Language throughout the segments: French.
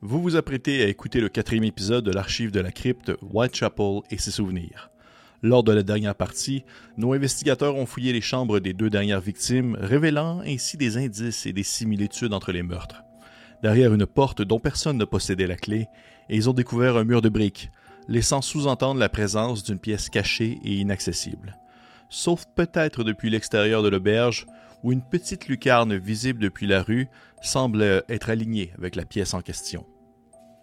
Vous vous apprêtez à écouter le quatrième épisode de l'archive de la crypte Whitechapel et ses souvenirs. Lors de la dernière partie, nos investigateurs ont fouillé les chambres des deux dernières victimes, révélant ainsi des indices et des similitudes entre les meurtres. Derrière une porte dont personne ne possédait la clé, ils ont découvert un mur de briques, laissant sous-entendre la présence d'une pièce cachée et inaccessible. Sauf peut-être depuis l'extérieur de l'auberge, où une petite lucarne visible depuis la rue semble être alignée avec la pièce en question.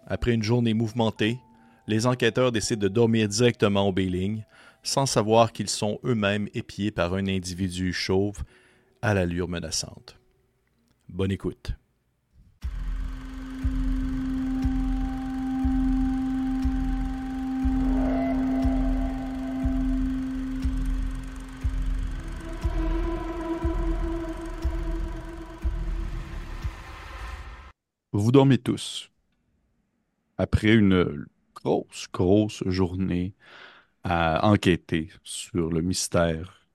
Après une journée mouvementée, les enquêteurs décident de dormir directement au Bailing, sans savoir qu'ils sont eux-mêmes épiés par un individu chauve à l'allure menaçante. Bonne écoute. Vous dormez tous. Après une grosse, grosse journée à enquêter sur le mystère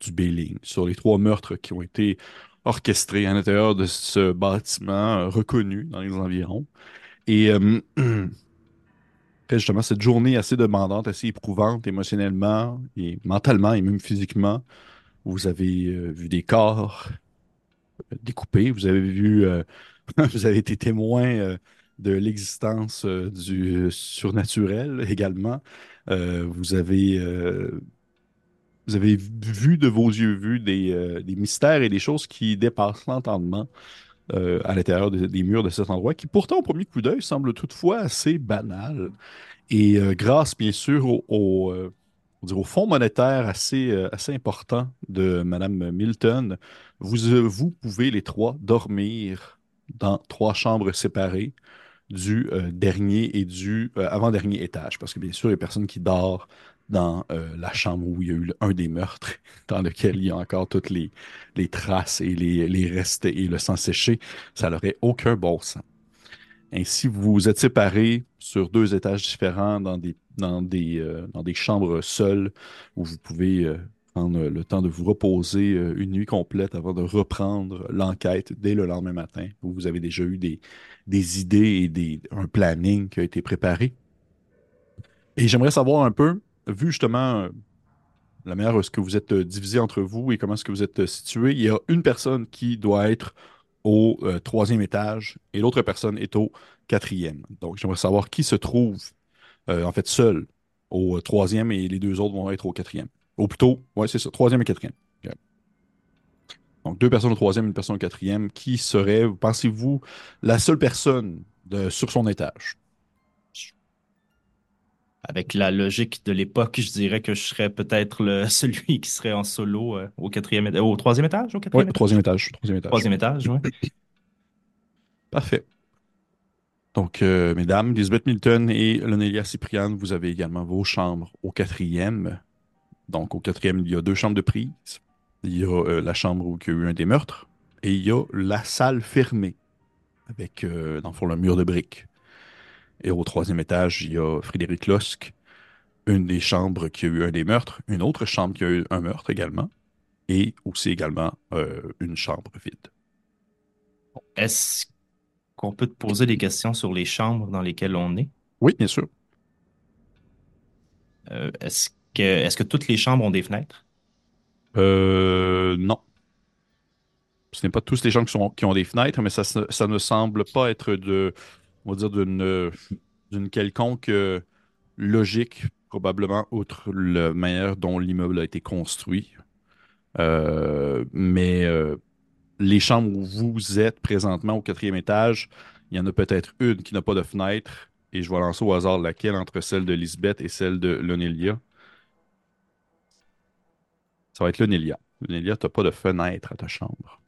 du Bailing, sur les trois meurtres qui ont été orchestrés à l'intérieur de ce bâtiment euh, reconnu dans les environs. Et euh, justement cette journée assez demandante, assez éprouvante émotionnellement et mentalement et même physiquement, vous avez euh, vu des corps découpés, vous avez vu vous avez été témoin euh, de l'existence euh, du surnaturel également. Euh, vous avez vous avez vu de vos yeux vus des, des, mystères et des choses qui dépassent l'entendement à l'intérieur des murs de cet endroit, qui pourtant au premier coup d'œil semble toutefois assez banal. Et grâce bien sûr au, au, fonds monétaire assez, assez important de Mme Milton, vous, vous pouvez les trois dormir dans trois chambres séparées du euh, dernier et du euh, avant-dernier étage. Parce que bien sûr, il y a personne qui dort dans euh, la chambre où il y a eu un des meurtres, dans lequel il y a encore toutes les, les traces et les, les, restes et le sang séché. Ça n'aurait aucun bon sens. Ainsi, vous êtes séparés sur deux étages différents dans des, dans des, dans des chambres seules où vous pouvez prendre le temps de vous reposer euh, une nuit complète avant de reprendre l'enquête dès le lendemain matin, où vous avez déjà eu des, des idées et des, un planning qui a été préparé. Et j'aimerais savoir un peu, vu justement euh, la manière dont que vous êtes euh, divisé entre vous et comment est-ce que vous êtes situé, il y a une personne qui doit être au troisième étage et l'autre personne est au quatrième. Donc, j'aimerais savoir qui se trouve en fait seul au troisième et les deux autres vont être au quatrième. Ou plutôt, ouais, c'est ça, troisième et quatrième. Donc, deux personnes au troisième, une personne au quatrième. Qui serait, pensez-vous, la seule personne de, sur son étage? Avec la logique de l'époque, je dirais que je serais peut-être celui qui serait en solo euh, au quatrième au troisième étage, au quatrième ouais, troisième étage. Troisième étage. Troisième étage, oui. Parfait. Donc, euh, mesdames, Lisbeth Milton et Lonelia Cypriane, vous avez également vos chambres au quatrième. Donc, au quatrième, il y a deux chambres de prise. Il y a euh, la chambre où il y a eu un des meurtres. Et il y a la salle fermée, avec, euh, dans le fond, le mur de briques. Et au troisième étage, il y a Frédéric Losque, une des chambres qui a eu un des meurtres, une autre chambre qui a eu un meurtre également, et aussi également euh, une chambre vide. Est-ce qu'on peut te poser des questions sur les chambres dans lesquelles on est? Oui, bien sûr. Est-ce est-ce que toutes les chambres ont des fenêtres? Euh, non. Ce n'est pas tous les gens qui, ont des fenêtres, mais ça, ne semble pas être d'une, quelconque euh, logique, probablement, outre la manière dont l'immeuble a été construit. Euh, mais les chambres où vous êtes présentement au quatrième étage, il y en a peut-être une qui n'a pas de fenêtre, et je vais lancer au hasard laquelle entre celle de Lisbeth et celle de Lonelia. Ça va être le Nélia. Le Nélia, tu n'as pas de fenêtre à ta chambre.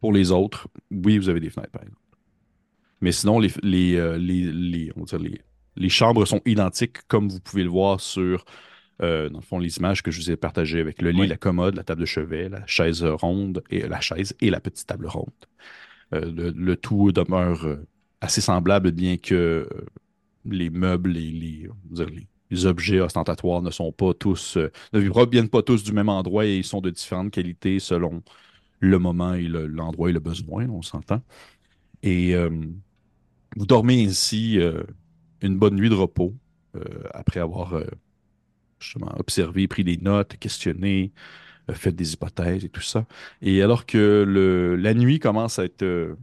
Pour les autres, oui, vous avez des fenêtres, par exemple. Mais sinon, les, les, euh, les, chambres sont identiques, comme vous pouvez le voir sur, euh, dans le fond, les images que je vous ai partagées avec le lit, la commode, la table de chevet, la chaise ronde, et la chaise et la petite table ronde. Euh, le, tout demeure assez semblable, bien que les meubles et les, les, les objets ostentatoires ne sont pas tous, euh, ne proviennent pas tous du même endroit et ils sont de différentes qualités selon le moment et l'endroit et le besoin, on s'entend. Et euh, Vous dormez ainsi euh, une bonne nuit de repos après avoir justement observé, pris des notes, questionné, fait des hypothèses et tout ça. Et alors que la nuit commence à être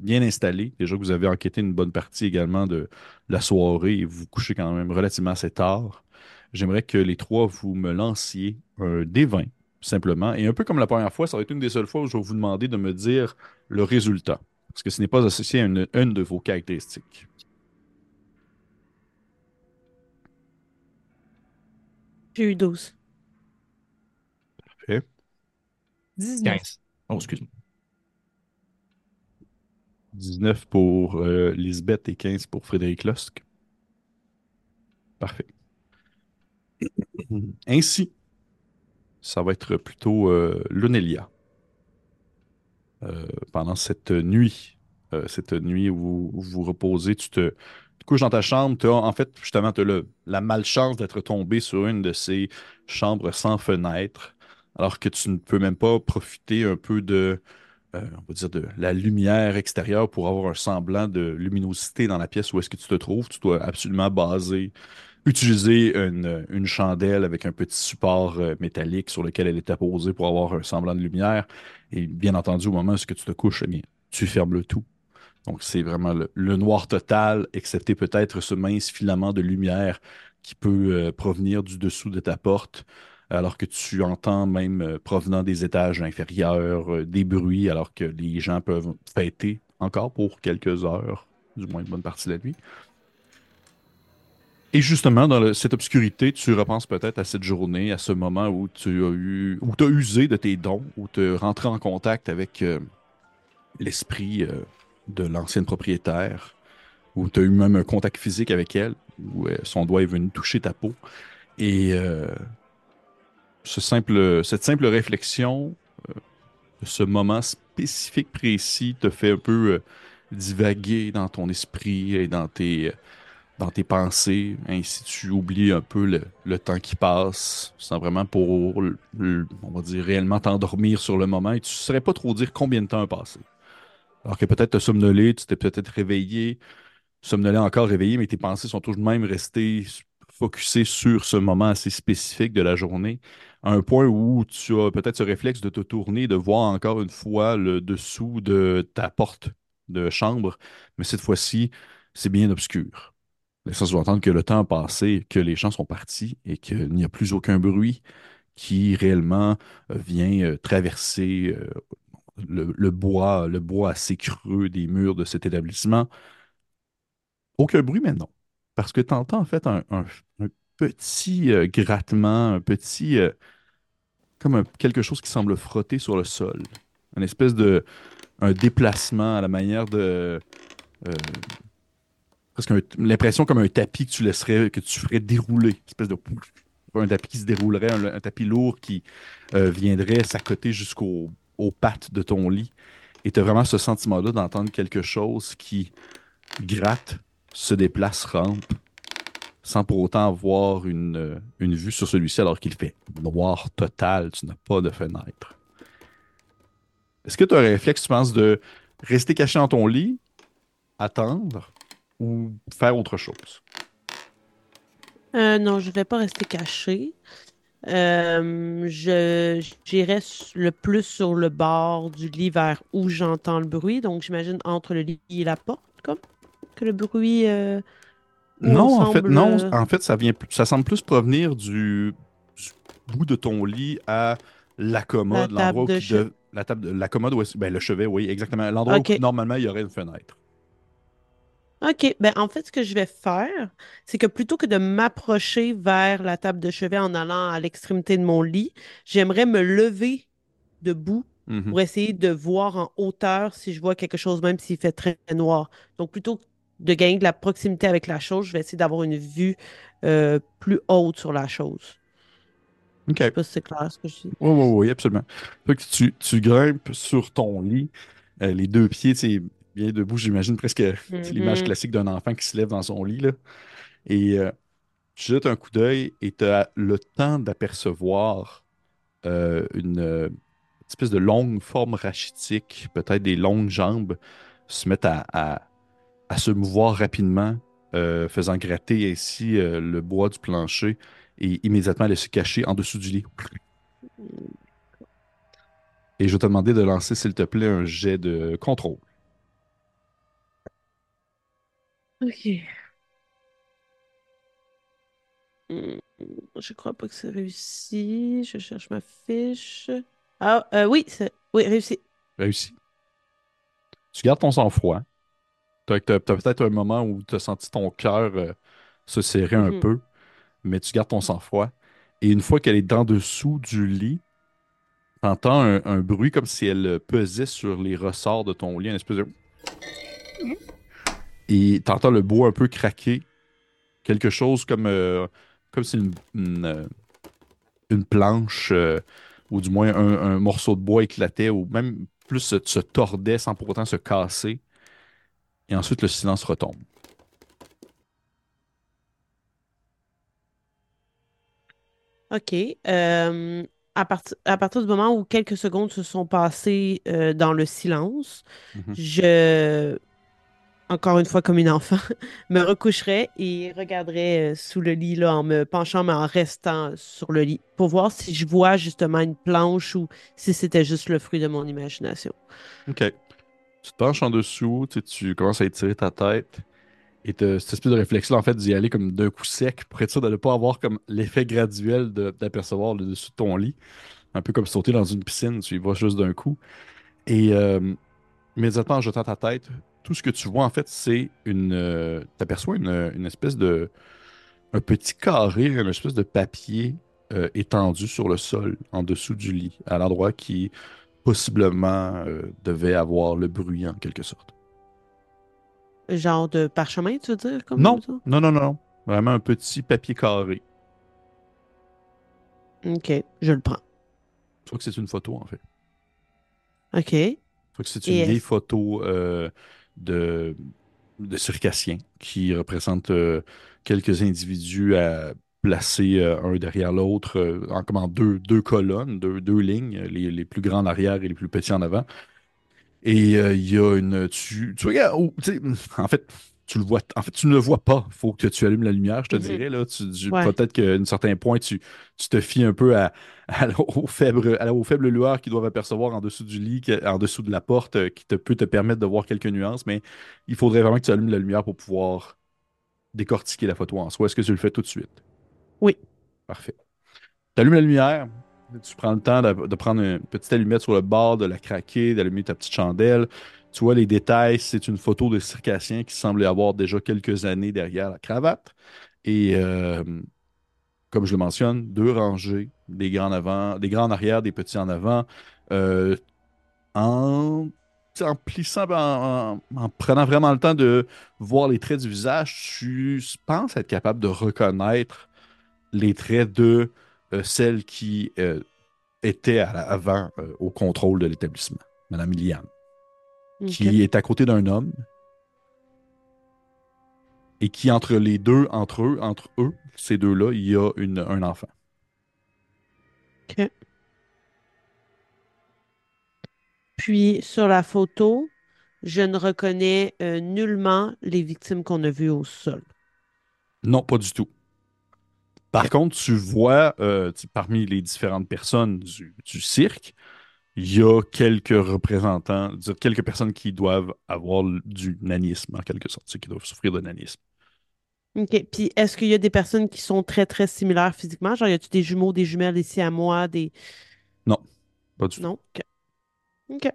bien installée, déjà que vous avez enquêté une bonne partie également de la soirée et vous vous couchez quand même relativement assez tard, j'aimerais que les trois vous me lanciez un D20 simplement. Et un peu comme la première fois, ça va être une des seules fois où je vais vous demander de me dire le résultat. Parce que ce n'est pas associé à une, une de vos caractéristiques. J'ai eu 12. Parfait. 19. 15. Oh, excuse-moi. 19 pour euh, Lisbeth et 15 pour Frédéric Losque. Parfait. Ainsi, ça va être plutôt euh, Lonelia. Euh, pendant cette nuit, euh, cette nuit où vous vous reposez, tu te, couches dans ta chambre. Tu as, en fait, justement, tu as la malchance d'être tombé sur une de ces chambres sans fenêtre, alors que tu ne peux même pas profiter un peu de, euh, on va dire, de la lumière extérieure pour avoir un semblant de luminosité dans la pièce où est-ce que tu te trouves. Tu dois absolument baser, utiliser une, chandelle avec un petit support euh, métallique sur lequel elle est apposée pour avoir un semblant de lumière. Et bien entendu, au moment où est-ce que tu te couches, eh tu fermes le tout. Donc, c'est vraiment le, le noir total, excepté peut-être ce mince filament de lumière qui peut euh, provenir du dessous de ta porte, alors que tu entends même euh, provenant des étages inférieurs euh, des bruits, alors que les gens peuvent fêter encore pour quelques heures, du moins une bonne partie de la nuit. Et justement, dans cette obscurité, tu repenses peut-être à cette journée, à ce moment où tu as eu, usé de tes dons, où tu es rentré en contact avec euh, l'esprit de l'ancienne propriétaire, où tu as eu même un contact physique avec elle, où son doigt est venu toucher ta peau. Et ce simple, cette simple réflexion euh, ce moment spécifique, précis, te fait un peu euh, divaguer dans ton esprit et dans tes, dans tes pensées. Ainsi, tu oublies un peu le, le temps qui passe, sans vraiment pour, on va dire, réellement t'endormir sur le moment. Et tu ne saurais pas trop dire combien de temps a passé. Alors que peut-être t'as somnolé, tu t'es peut-être réveillé, somnolé encore réveillé, mais tes pensées sont de même restées focusées sur ce moment assez spécifique de la journée, un point où tu as peut-être ce réflexe de te tourner, de voir encore une fois le dessous de ta porte de chambre, mais cette fois-ci, c'est bien obscur. Ça sous-entendre que le temps a passé, que les gens sont partis et qu'il n'y a plus aucun bruit qui réellement euh, vient euh, traverser euh, le, bois, le bois assez creux des murs de cet établissement. Aucun bruit, mais non. Parce que tu entends en fait un petit euh, grattement, un petit, euh, comme un- quelque chose qui semble frotter sur le sol. Une espèce de, un déplacement à la manière de, euh, presque un- l'impression comme un tapis que tu laisserais, que tu ferais dérouler. Une espèce de, un tapis qui se déroulerait, un, un tapis lourd qui viendrait s'accoter jusqu'aux aux pattes de ton lit. Et tu as vraiment ce sentiment-là d'entendre quelque chose qui gratte, se déplace, rampe, sans pour autant avoir une, euh, une vue sur celui-ci alors qu'il fait noir total, tu n'as pas de fenêtre. Est-ce que tu as un réflexe, tu penses, de rester caché dans ton lit, attendre ou faire autre chose? Euh, non, je vais pas rester cachée. Euh, je j'irai le plus sur le bord du lit vers où j'entends le bruit. Donc, j'imagine entre le lit et la porte, comme que le bruit. Non, en fait, non. euh, En fait, ça vient, ça semble plus provenir du, du bout de ton lit à la commode, l'endroit où table de qui che- de- la table, de- la commode où ben, le chevet, oui, exactement. L'endroit où normalement il y aurait une fenêtre. OK. Ben, en fait, ce que je vais faire, c'est que plutôt que de m'approcher vers la table de chevet en allant à l'extrémité de mon lit, j'aimerais me lever debout Mhm. pour essayer de voir en hauteur si je vois quelque chose, même s'il fait très noir. Donc, plutôt que de gagner de la proximité avec la chose, je vais essayer d'avoir une vue euh, plus haute sur la chose. OK. Je sais pas si c'est clair ce que je dis. Oui, oui, oui, absolument. Fait que tu, tu grimpes sur ton lit, euh, les deux pieds, tu sais, bien debout, j'imagine presque c'est l'image Mhm. classique d'un enfant qui se lève dans son lit, là. Et euh, tu jettes un coup d'œil et tu as le temps d'apercevoir euh, une euh, espèce de longue forme rachitique, peut-être des longues jambes, se mettre à, à à se mouvoir rapidement, euh, faisant gratter ainsi euh, le bois du plancher et immédiatement aller se cacher en dessous du lit. Et je vais te demander de lancer, s'il te plaît, un jet de contrôle. Ok. Hmm, Je crois pas que c'est réussi. Je cherche ma fiche. Ah, euh, oui, oui, réussi. Réussi. Tu gardes ton sang-froid. Tu as, peut-être un moment où tu as senti ton cœur euh, se serrer un Mhm. peu, mais tu gardes ton sang-froid. Et une fois qu'elle est dans dessous du lit, tu entends un, un bruit comme si elle pesait sur les ressorts de ton lit, une espèce de... Et tu entends le bois un peu craquer. Quelque chose comme, euh, comme si une, une, euh, une planche, euh, ou du moins un, un morceau de bois éclatait, ou même plus se, se tordait sans pour autant se casser. Et ensuite, le silence retombe. OK. Euh, à partir, à partir du moment où quelques secondes se sont passées euh, dans le silence, Mhm. je, encore une fois comme une enfant, me recoucherai et regarderai euh, sous le lit là, en me penchant, mais en restant sur le lit, pour voir si je vois justement une planche ou si c'était juste le fruit de mon imagination. OK. Tu te penches en dessous, tu, tu commences à étirer ta tête. Et tu cette espèce de réflexion, en fait, d'y aller comme d'un coup sec pour être sûr de ne pas avoir comme l'effet graduel d'apercevoir le dessus de ton lit. Un peu comme sauter dans une piscine, tu y vas juste d'un coup. Et euh, immédiatement en jetant ta tête, tout ce que tu vois, en fait, c'est une. euh, t'aperçois une, une espèce de. Un petit carré, une espèce de papier euh, étendu sur le sol, en dessous du lit, à l'endroit qui possiblement euh, devait avoir le bruit en quelque sorte. Genre de parchemin, tu veux dire, comme Non, ça? non, non, non. Vraiment un petit papier carré. OK, je le prends. Je crois que c'est une photo, en fait. OK. Je crois que c'est une Et vieille photo euh, de, de circassiens qui représente euh, quelques individus à placer euh, un derrière l'autre euh, en, comme en deux, deux colonnes, deux, deux lignes, les, les plus grands en arrière et les plus petits en avant. Et euh, il y a une. Tu, tu regardes. oh, en fait, tu le vois. En fait, tu ne le vois pas. Il faut que tu allumes la lumière, je te dirais. Là. Tu, tu- Ouais. Peut-être qu'à un certain point, tu, tu te fies un peu à, à, aux, faibles, à la- aux faibles lueurs qu'ils doivent apercevoir en dessous du lit, en dessous de la porte, qui te peut te permettre de voir quelques nuances. Mais il faudrait vraiment que tu allumes la lumière pour pouvoir décortiquer la photo en soi. Est-ce que tu le fais tout de suite? Oui. Parfait. Tu allumes la lumière, tu prends le temps de, prendre une petite allumette sur le bord, de la craquer, d'allumer ta petite chandelle. Tu vois les détails, c'est une photo de circassien qui semble avoir déjà quelques années derrière la cravate. Et euh, comme je le mentionne, deux rangées, des grands en avant, des grands en arrière, des petits en avant, euh, en, plissant, en prenant vraiment le temps de voir les traits du visage, tu penses être capable de reconnaître les traits de euh, celle qui euh, était à la- avant euh, au contrôle de l'établissement, Madame Iliane, OK. qui est à côté d'un homme et qui entre les deux, entre eux, entre eux, ces deux-là, il y a une, un enfant. OK. Puis sur la photo, je ne reconnais nullement les victimes qu'on a vues au sol. Non, pas du tout. Par contre, tu vois, euh, tu parmi les différentes personnes du, du cirque, il y a quelques représentants, quelques personnes qui doivent avoir du nanisme, en quelque sorte, qui doivent souffrir de nanisme. OK. Puis est-ce qu'il y a des personnes qui sont très, très similaires physiquement? Genre, y a-tu des jumeaux, des jumelles ici à moi, des... Non, pas du tout. Non? OK. OK.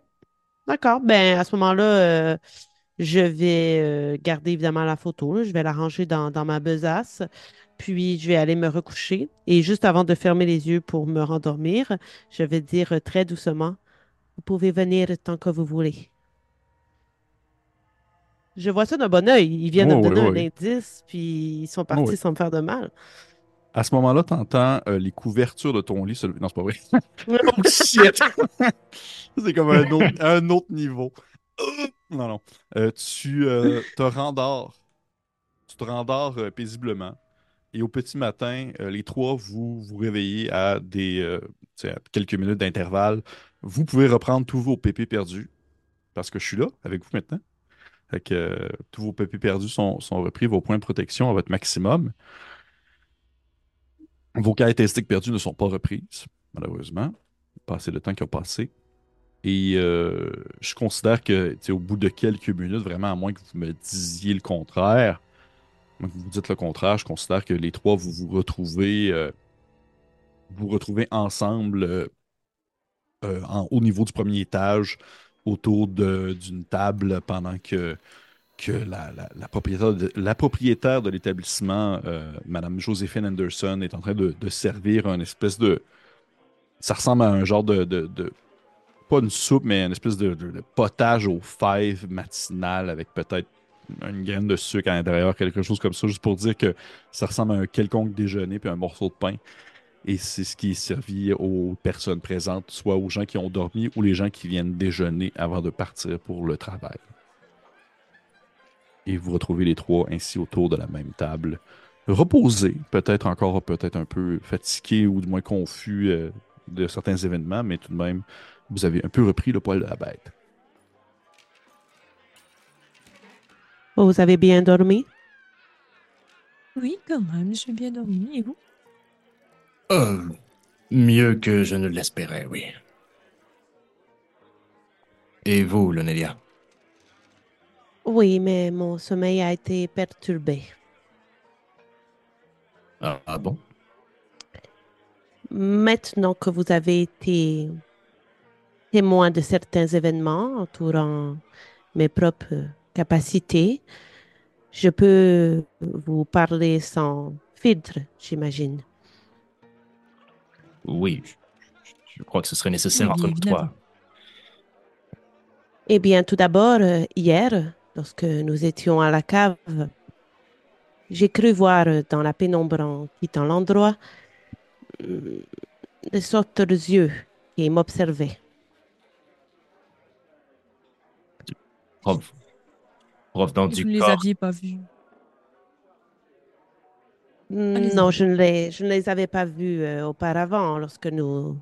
D'accord. Ben, à ce moment-là, euh, je vais euh, garder évidemment la photo. là. Je vais la ranger dans, dans ma besace. Puis, je vais aller me recoucher. Et juste avant de fermer les yeux pour me rendormir, je vais dire euh, très doucement, vous pouvez venir tant que vous voulez. Je vois ça d'un bon œil. Ils viennent de Oui, me donner oui. un indice, puis ils sont Oui, partis oui. sans me faire de mal. À ce moment-là, tu entends les couvertures de ton lit se lever. Non, c'est pas vrai. Oh shit! c'est comme un autre, un autre niveau. Non, non. Euh, tu euh, te rendors. Tu te rendors euh, paisiblement. Et au petit matin, euh, les trois, vous vous réveillez à des euh, quelques minutes d'intervalle. Vous pouvez reprendre tous vos pépés perdus parce que je suis là avec vous maintenant. Euh, tous vos papiers perdus sont, sont repris, vos points de protection à votre maximum. Vos caractéristiques perdues ne sont pas reprises, malheureusement. Passé le temps qui a passé. Et je considère que, au bout de quelques minutes, vraiment, à moins que vous me disiez le contraire, vous dites le contraire, je considère que les trois, vous vous retrouvez, euh, vous retrouvez ensemble euh, euh, en- au niveau du premier étage, autour d'une table, pendant que, que la, la- propriétaire de, l'établissement, Madame Joséphine Anderson, est en train de, servir un espèce de. Ça ressemble à un genre de, de- de- pas une soupe, mais une espèce de, potage aux fèves matinal avec peut-être une graine de sucre à l'intérieur, quelque chose comme ça, juste pour dire que ça ressemble à un quelconque déjeuner puis un morceau de pain. Et c'est ce qui est servi aux personnes présentes, soit aux gens qui ont dormi ou les gens qui viennent déjeuner avant de partir pour le travail. Et vous retrouvez les trois ainsi autour de la même table, reposés, peut-être encore peut-être un peu fatigués ou du moins confus euh, de certains événements, mais tout de même, vous avez un peu repris le poil de la bête. Vous avez bien dormi? Oui, quand même, j'ai bien dormi. Et vous? Euh, mieux que je ne l'espérais, oui. Et vous, Lonelia? Oui, mais mon sommeil a été perturbé. Ah, ah bon? Maintenant que vous avez été témoin de certains événements entourant mes propres capacités, je peux vous parler sans filtre, j'imagine. Oui, je, crois que ce serait nécessaire Oui, entre nous trois. Eh bien, tout d'abord, euh, hier, lorsque nous étions à la cave, j'ai cru voir dans la pénombre en quittant l'endroit euh, de sortes yeux qui m'observaient. Provenant du vous ne les aviez pas vus. Allez-y. Non, je ne les, je ne les avais pas vus euh, auparavant lorsque nous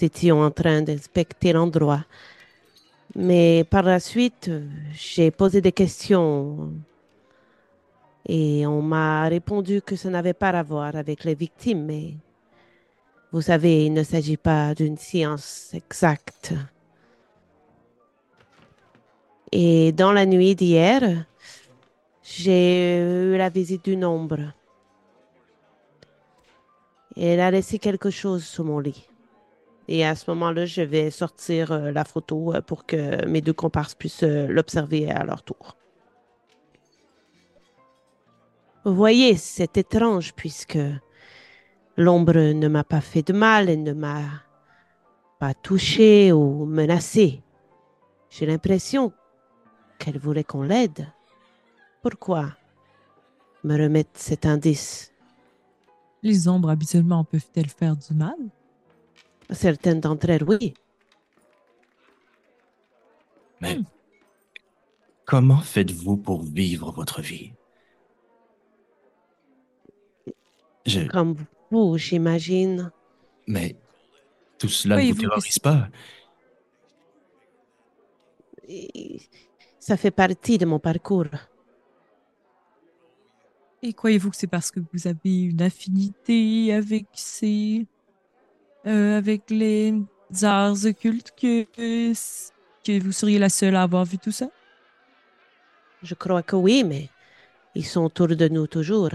étions en train d'inspecter l'endroit. Mais par la suite, euh, j'ai posé des questions et on m'a répondu que ça n'avait pas à voir avec les victimes, mais vous savez, il ne s'agit pas d'une science exacte. Et dans la nuit d'hier, j'ai eu la visite d'une ombre. Elle a laissé quelque chose sous mon lit. Et à ce moment-là, je vais sortir euh, la photo euh, pour que mes deux comparses puissent euh, l'observer à leur tour. Vous voyez, c'est étrange puisque l'ombre ne m'a pas fait de mal, elle ne m'a pas touché ou menacé. J'ai l'impression qu'elle voulait qu'on l'aide. Pourquoi me remettre cet indice? Les ombres, habituellement, peuvent-elles faire du mal? Certaines d'entre elles, oui. Mais comment faites-vous pour vivre votre vie? Je, Comme vous, j'imagine. mais tout cela ne vous terrorise pas? Ça fait partie de mon parcours. Et croyez-vous que c'est parce que vous avez une affinité avec ces... euh, avec les arts occultes que, que vous seriez la seule à avoir vu tout ça? Je crois que oui, mais ils sont autour de nous toujours.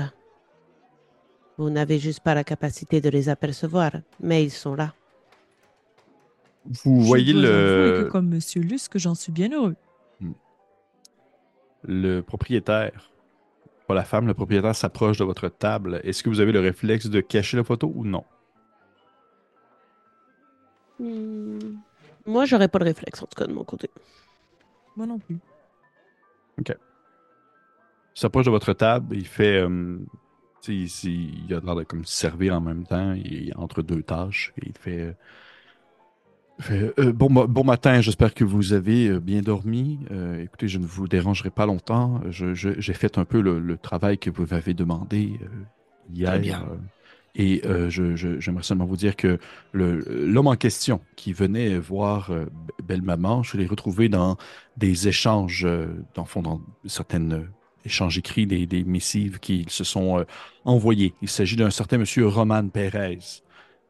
Vous n'avez juste pas la capacité de les apercevoir, mais ils sont là. Vous voyez Je dois que le, comme Monsieur Lusk, j'en suis bien heureux. Le propriétaire, pas la femme, le propriétaire s'approche de votre table. Est-ce que vous avez le réflexe de cacher la photo ou non? Hmm, Moi, j'aurais pas de réflexe, en tout cas, de mon côté. Moi non plus. Il s'approche de votre table, il fait. euh, il, il a l'air de comme servir en même temps, il est entre deux tâches, et il fait. euh, il fait, euh, bon, bon matin, j'espère que vous avez euh, bien dormi. Euh, écoutez, je ne vous dérangerai pas longtemps. J'ai fait un peu le, le travail que vous m'avez demandé euh, hier. bien. Euh, Et j'aimerais seulement vous dire que l'homme en question qui venait voir Belle Maman, je l'ai retrouvé dans des échanges, dans fond, dans euh, échanges écrits, des, des missives qui se sont envoyés. Il s'agit d'un certain monsieur Roman Pérez.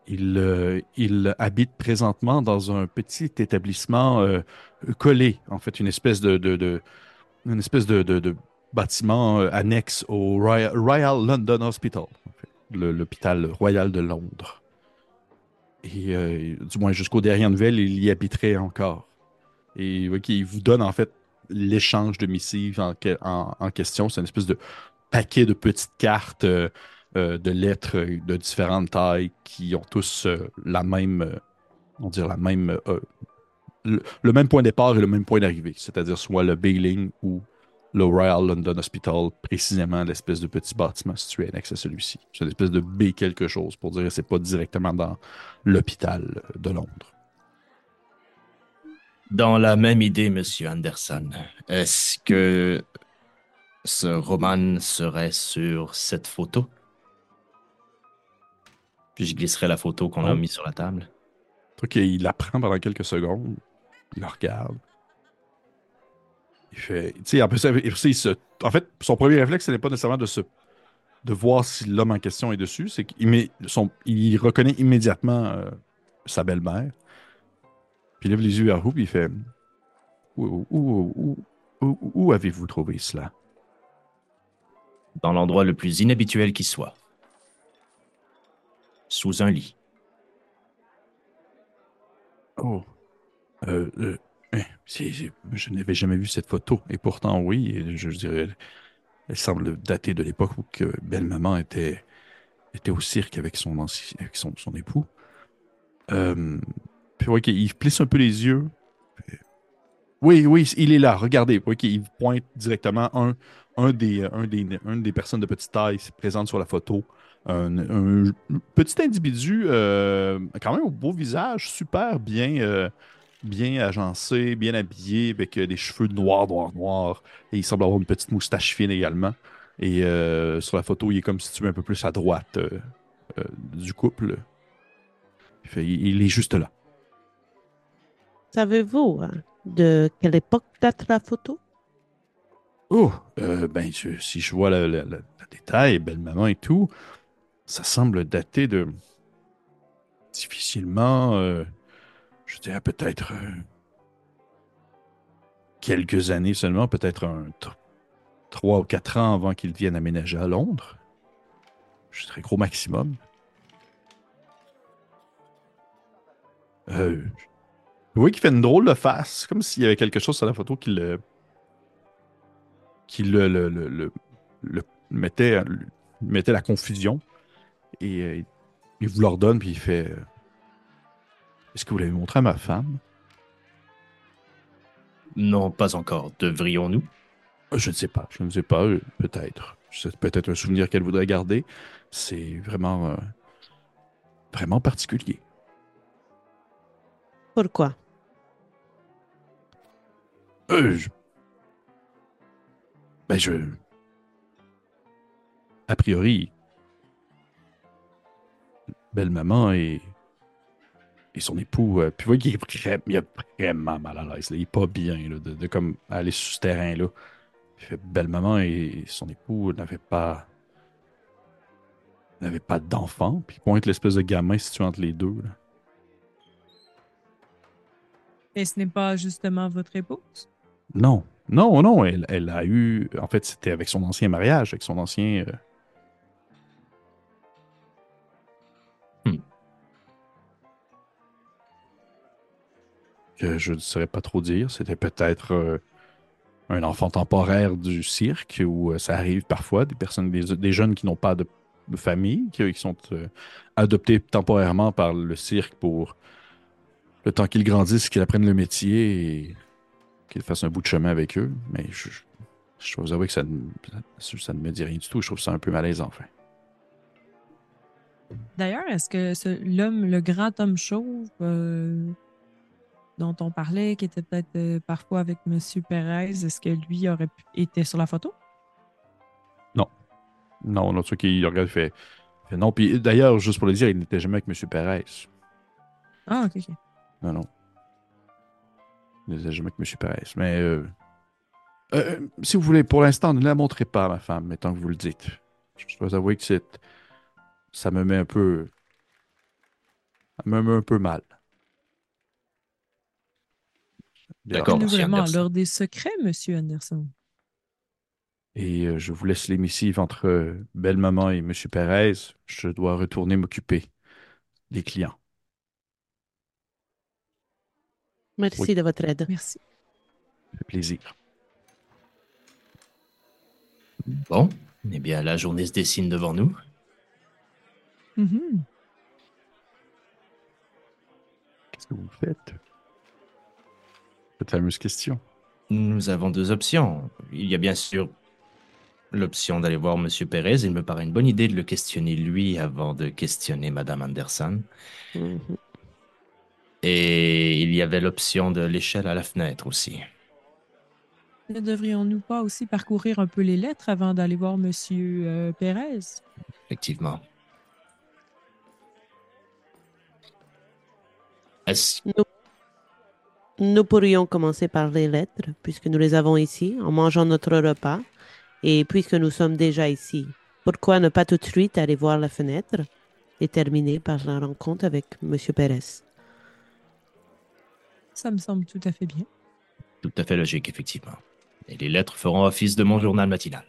Il, euh, il habite présentement dans un petit établissement euh, collé, en fait, une espèce de, une espèce de, bâtiment euh, annexe au Royal, Royal London Hospital, l'hôpital royal de Londres. Et du moins jusqu'aux dernières nouvelles, il y habiterait encore. Et il vous donne en fait l'échange de missives en question. C'est une espèce de paquet de petites cartes euh, de lettres de différentes tailles qui ont tous euh, la même, euh, on dirait la même, le, le même point de départ et le même point d'arrivée, c'est-à-dire soit le Bailing ou le Royal London Hospital, précisément l'espèce de petit bâtiment situé annexe à celui-ci. C'est une espèce de B quelque chose pour dire que c'est pas directement dans l'hôpital de Londres. Dans la même idée, Monsieur Anderson, est-ce que ce roman serait sur cette photo? Puis je glisserai la photo qu'on a Oh. mise sur la table. Ok, il la prend pendant quelques secondes, il la regarde. Il fait. Tu sais, ça, il se. En fait, son premier réflexe, ce n'est pas nécessairement de se. de voir si l'homme en question est dessus, c'est qu'il met son... il reconnaît immédiatement euh, sa belle-mère. Puis il lève les yeux vers vous, puis il fait. Où, où, où- où avez-vous trouvé cela? Dans l'endroit le plus inhabituel qui soit. Sous un lit. Oh. Euh, euh, hein, je n'avais jamais vu cette photo. Et pourtant, oui, je, dirais, elle semble dater de l'époque où que Belle-Maman était, était au cirque avec son, avec son, son époux. Euh, puis, il plisse un peu les yeux. Oui, oui, il est là. Regardez. Oui, il pointe directement un, un, des, un, des, un des personnes de petite taille présentes sur la photo. Un, un petit individu, euh, quand même au beau visage, super bien, euh, bien agencé, bien habillé, avec euh, des cheveux noirs, noirs, noirs. Et il semble avoir une petite moustache fine également. Et euh, sur la photo, il est comme situé un peu plus à droite du couple. Il, fait- il- il est juste là. Savez-vous hein, de quelle époque date la photo? Oh, ben, je- si je vois le, le- le- le détail, belle maman et tout, ça semble dater de difficilement, euh, je dirais peut-être euh, quelques années seulement, peut-être un tr- trois ou quatre ans avant qu'ils viennent aménager à Londres. Je dirais gros maximum. Euh, vous qu'il fait une drôle de face, comme s'il y avait quelque chose sur la photo qui le, qui le, le, le, le- mettait, mettait la confusion. Et euh, il vous l'ordonne, puis il fait euh, Est-ce que vous l'avez montré à ma femme? Non, pas encore. Devrions-nous? Je ne sais pas, je ne sais pas, euh, peut-être. C'est peut-être un souvenir qu'elle voudrait garder. C'est vraiment, euh, vraiment particulier. Pourquoi? Euh, je- Ben, je. A priori, belle maman et, et son époux. euh, puis, vous voyez qu'il est vra- il est vraiment mal à l'aise. là. Il est pas bien là, de, de comme aller sur ce terrain-là. Il fait belle maman et son époux n'avaient pas. n'avaient pas d'enfant. Puis, pointe l'espèce de gamin situé entre les deux. là. Et ce n'est pas justement votre épouse? Non, non, non, elle, elle a eu. En fait, c'était avec son ancien mariage, avec son ancien. euh, Je ne saurais pas trop dire. C'était peut-être euh, un enfant temporaire du cirque où euh, ça arrive parfois, des jeunes qui n'ont pas de, famille, qui, sont euh, adoptés temporairement par le cirque pour le temps qu'ils grandissent, qu'ils apprennent le métier et qu'ils fassent un bout de chemin avec eux. Mais je, dois vous avouer que ça, ne- me dit rien du tout. Je trouve ça un peu malaisant, enfin. D'ailleurs, est-ce que l'homme, le grand homme chauve dont on parlait, qui était peut-être euh, parfois avec M. Perez, est-ce que lui aurait pu, été sur la photo? Non, non, truc qui regarde, il fait, Euh, Non, puis d'ailleurs, juste pour le dire, il n'était jamais avec M. Perez. Ah, ok, ok. Non, non. Il n'était jamais avec M. Perez. Mais euh, euh, si vous voulez, pour l'instant, ne la montrez pas à ma femme, mais tant que vous le dites. Je dois avouer que c'est. Ça me met un peu. Ça me met un peu mal. D'accord. Nous monsieur vraiment Anderson. l'heure des secrets, Monsieur Anderson. Et euh, je vous laisse les missives entre euh, Belle-Maman et M. Perez. Je dois retourner m'occuper des clients. Merci Oui. de votre aide. Merci. Ça fait plaisir. Bon, eh bien, la journée se dessine devant nous. Mhm. Qu'est-ce que vous faites? Cette fameuse question. Nous avons deux options. Il y a bien sûr l'option d'aller voir Monsieur Pérez. Il me paraît une bonne idée de le questionner lui avant de questionner Madame Anderson. Mhm. Et il y avait l'option de l'échelle à la fenêtre aussi. Ne devrions-nous pas aussi parcourir un peu les lettres avant d'aller voir Monsieur euh, Pérez? Effectivement. Est-ce Nous pourrions commencer par les lettres, puisque nous les avons ici, en mangeant notre repas. Et puisque nous sommes déjà ici, pourquoi ne pas tout de suite aller voir la fenêtre et terminer par la rencontre avec M. Pérez? Ça me semble tout à fait bien. tout à fait logique, effectivement. Et les lettres feront office de mon journal matinal.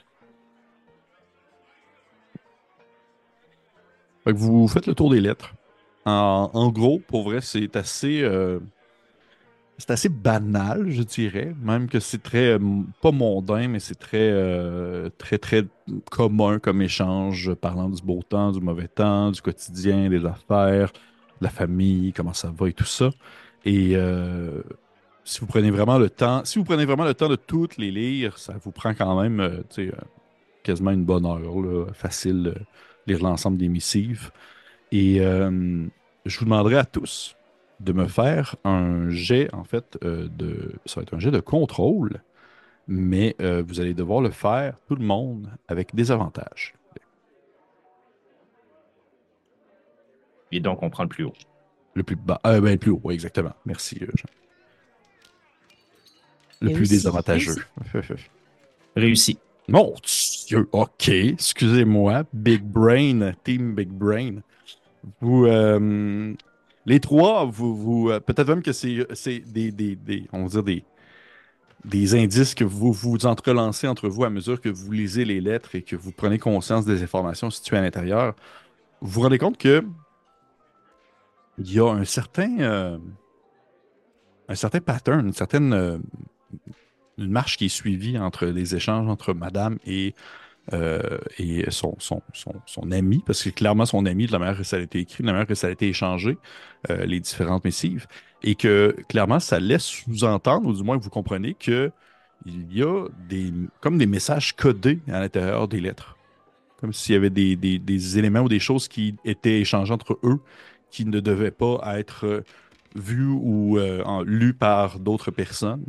Fait que vous faites le tour des lettres. En, en gros, pour vrai, c'est assez. euh, c'est assez banal, je dirais. Même que c'est très. euh, pas mondain, mais c'est très. euh, très, très commun comme échange, parlant du beau temps, du mauvais temps, du quotidien, des affaires, de la famille, comment ça va et tout ça. Et euh, si vous prenez vraiment le temps. Si vous prenez vraiment le temps de toutes les lire, ça vous prend quand même, tu sais, quasiment une bonne heure, facile. lire l'ensemble des missives. Et je vous demanderai à tous de me faire un jet, en fait, euh, de. Ça va être un jet de contrôle, mais euh, vous allez devoir le faire, tout le monde, avec des avantages. Et donc, on prend le plus haut. Le plus bas. Euh, ben, le plus haut, oui, exactement. Merci, euh, Jean. Le plus Réussi. désavantageux. Réussi. Mon Dieu, ok, excusez-moi, Big Brain, Team Big Brain. Vous, euh, les trois, vous, euh, peut-être même que c'est des, indices que vous vous entrelancez entre vous à mesure que vous lisez les lettres et que vous prenez conscience des informations situées à l'intérieur. Vous vous rendez compte que il y a un certain, euh, un certain pattern, une certaine euh, marche qui est suivie entre les échanges entre madame et, euh, et son, son, son, son ami, parce que clairement son ami, de la manière que ça a été écrit, de la manière que ça a été échangé, euh, les différentes missives, et que clairement ça laisse sous-entendre, ou du moins vous comprenez, que il y a des, comme des messages codés à l'intérieur des lettres. Comme s'il y avait des, des, éléments ou des choses qui étaient échangées entre eux qui ne devaient pas être euh, vus ou lus par d'autres personnes.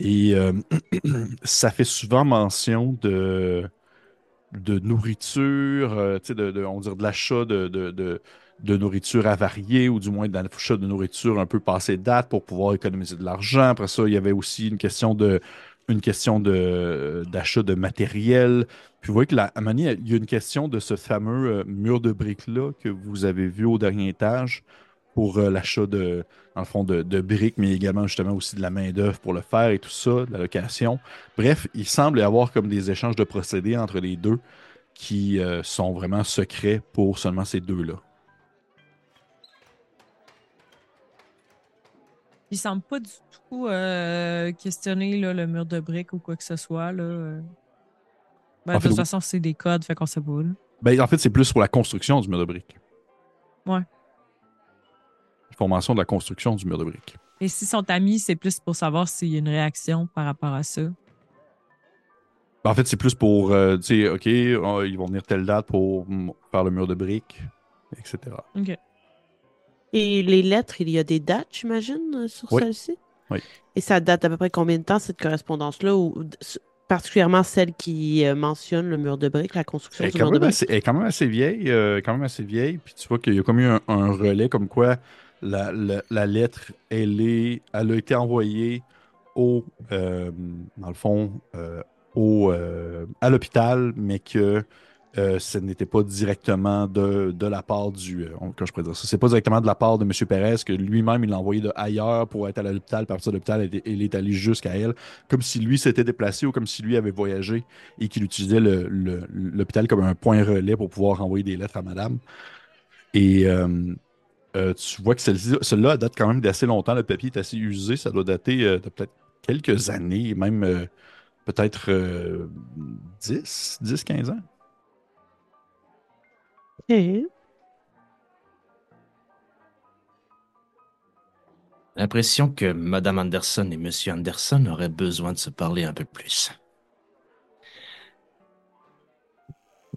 Et ça fait souvent mention de, de nourriture, euh, de, on dire de l'achat de, de, de, nourriture avariée ou du moins de l'achat de nourriture un peu passée date pour pouvoir économiser de l'argent. Après ça, il y avait aussi une question de d'achat de matériel. Puis vous voyez que la, à il y a une question de ce fameux euh, mur de briques-là que vous avez vu au dernier étage pour euh, l'achat de, le fond, de, de briques, mais également justement aussi de la main-d'œuvre pour le faire et tout ça, de la location. Bref, il semble y avoir comme des échanges de procédés entre les deux qui euh, sont vraiment secrets pour seulement ces deux-là. Il semble pas du tout euh, questionner là, le mur de briques ou quoi que ce soit. Là. Ben, En de fait, toute façon, c'est des codes, fait qu'on là. Ben, en fait, c'est plus pour la construction du mur de briques. Ouais. Ils font mention de la construction du mur de briques. Et si sont amis, c'est plus pour savoir s'il y a une réaction par rapport à ça. Ben, en fait, c'est plus pour, euh, tu sais, OK, euh, ils vont venir telle date pour faire le mur de briques, etc. OK. Et les lettres, il y a des dates, j'imagine, euh, sur Oui. celle-ci? Oui. Et ça date à peu près combien de temps, cette correspondance-là? Ou Particulièrement celle qui euh, mentionne le mur de briques, la construction du mur de briques? assez, elle est quand même assez vieille, euh, quand même assez vieille. Puis tu vois qu'il y a comme eu un, un relais comme quoi la, lettre, elle est, elle a été envoyée au, euh, dans le fond, euh, au, euh, à l'hôpital, mais que ce n'était pas directement de, de la part du, comment je pourrais dire ça, c'est pas directement de la part de M. Perez, que lui-même il l'a envoyé de ailleurs pour être à l'hôpital, partir de l'hôpital, il il est allé jusqu'à elle, comme si lui s'était déplacé ou comme si lui avait voyagé et qu'il utilisait l'hôpital comme un point relais pour pouvoir envoyer des lettres à madame. Et euh, tu vois que celle-là date quand même d'assez longtemps. Le papier est assez usé. Ça doit dater euh, de peut-être quelques années, même euh, peut-être euh, 10, 10, 15 ans. L'impression que Madame Anderson et Monsieur Anderson auraient besoin de se parler un peu plus.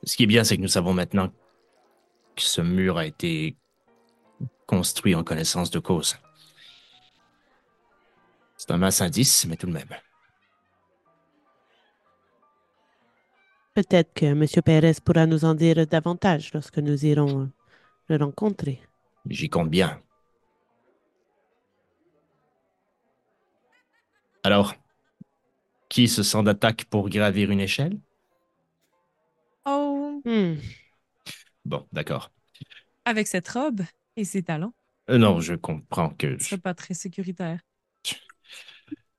Ce qui est bien, c'est que nous savons maintenant que ce mur a été construit en connaissance de cause. C'est un mince indice, mais tout de même. Peut-être que M. Pérez pourra nous en dire davantage lorsque nous irons euh, le rencontrer. J'y compte bien. Alors, qui se sent d'attaque pour gravir une échelle? Oh, Hmm. Bon, d'accord. avec cette robe? Et ses talons, Euh, non, je comprends que ce serait pas très sécuritaire.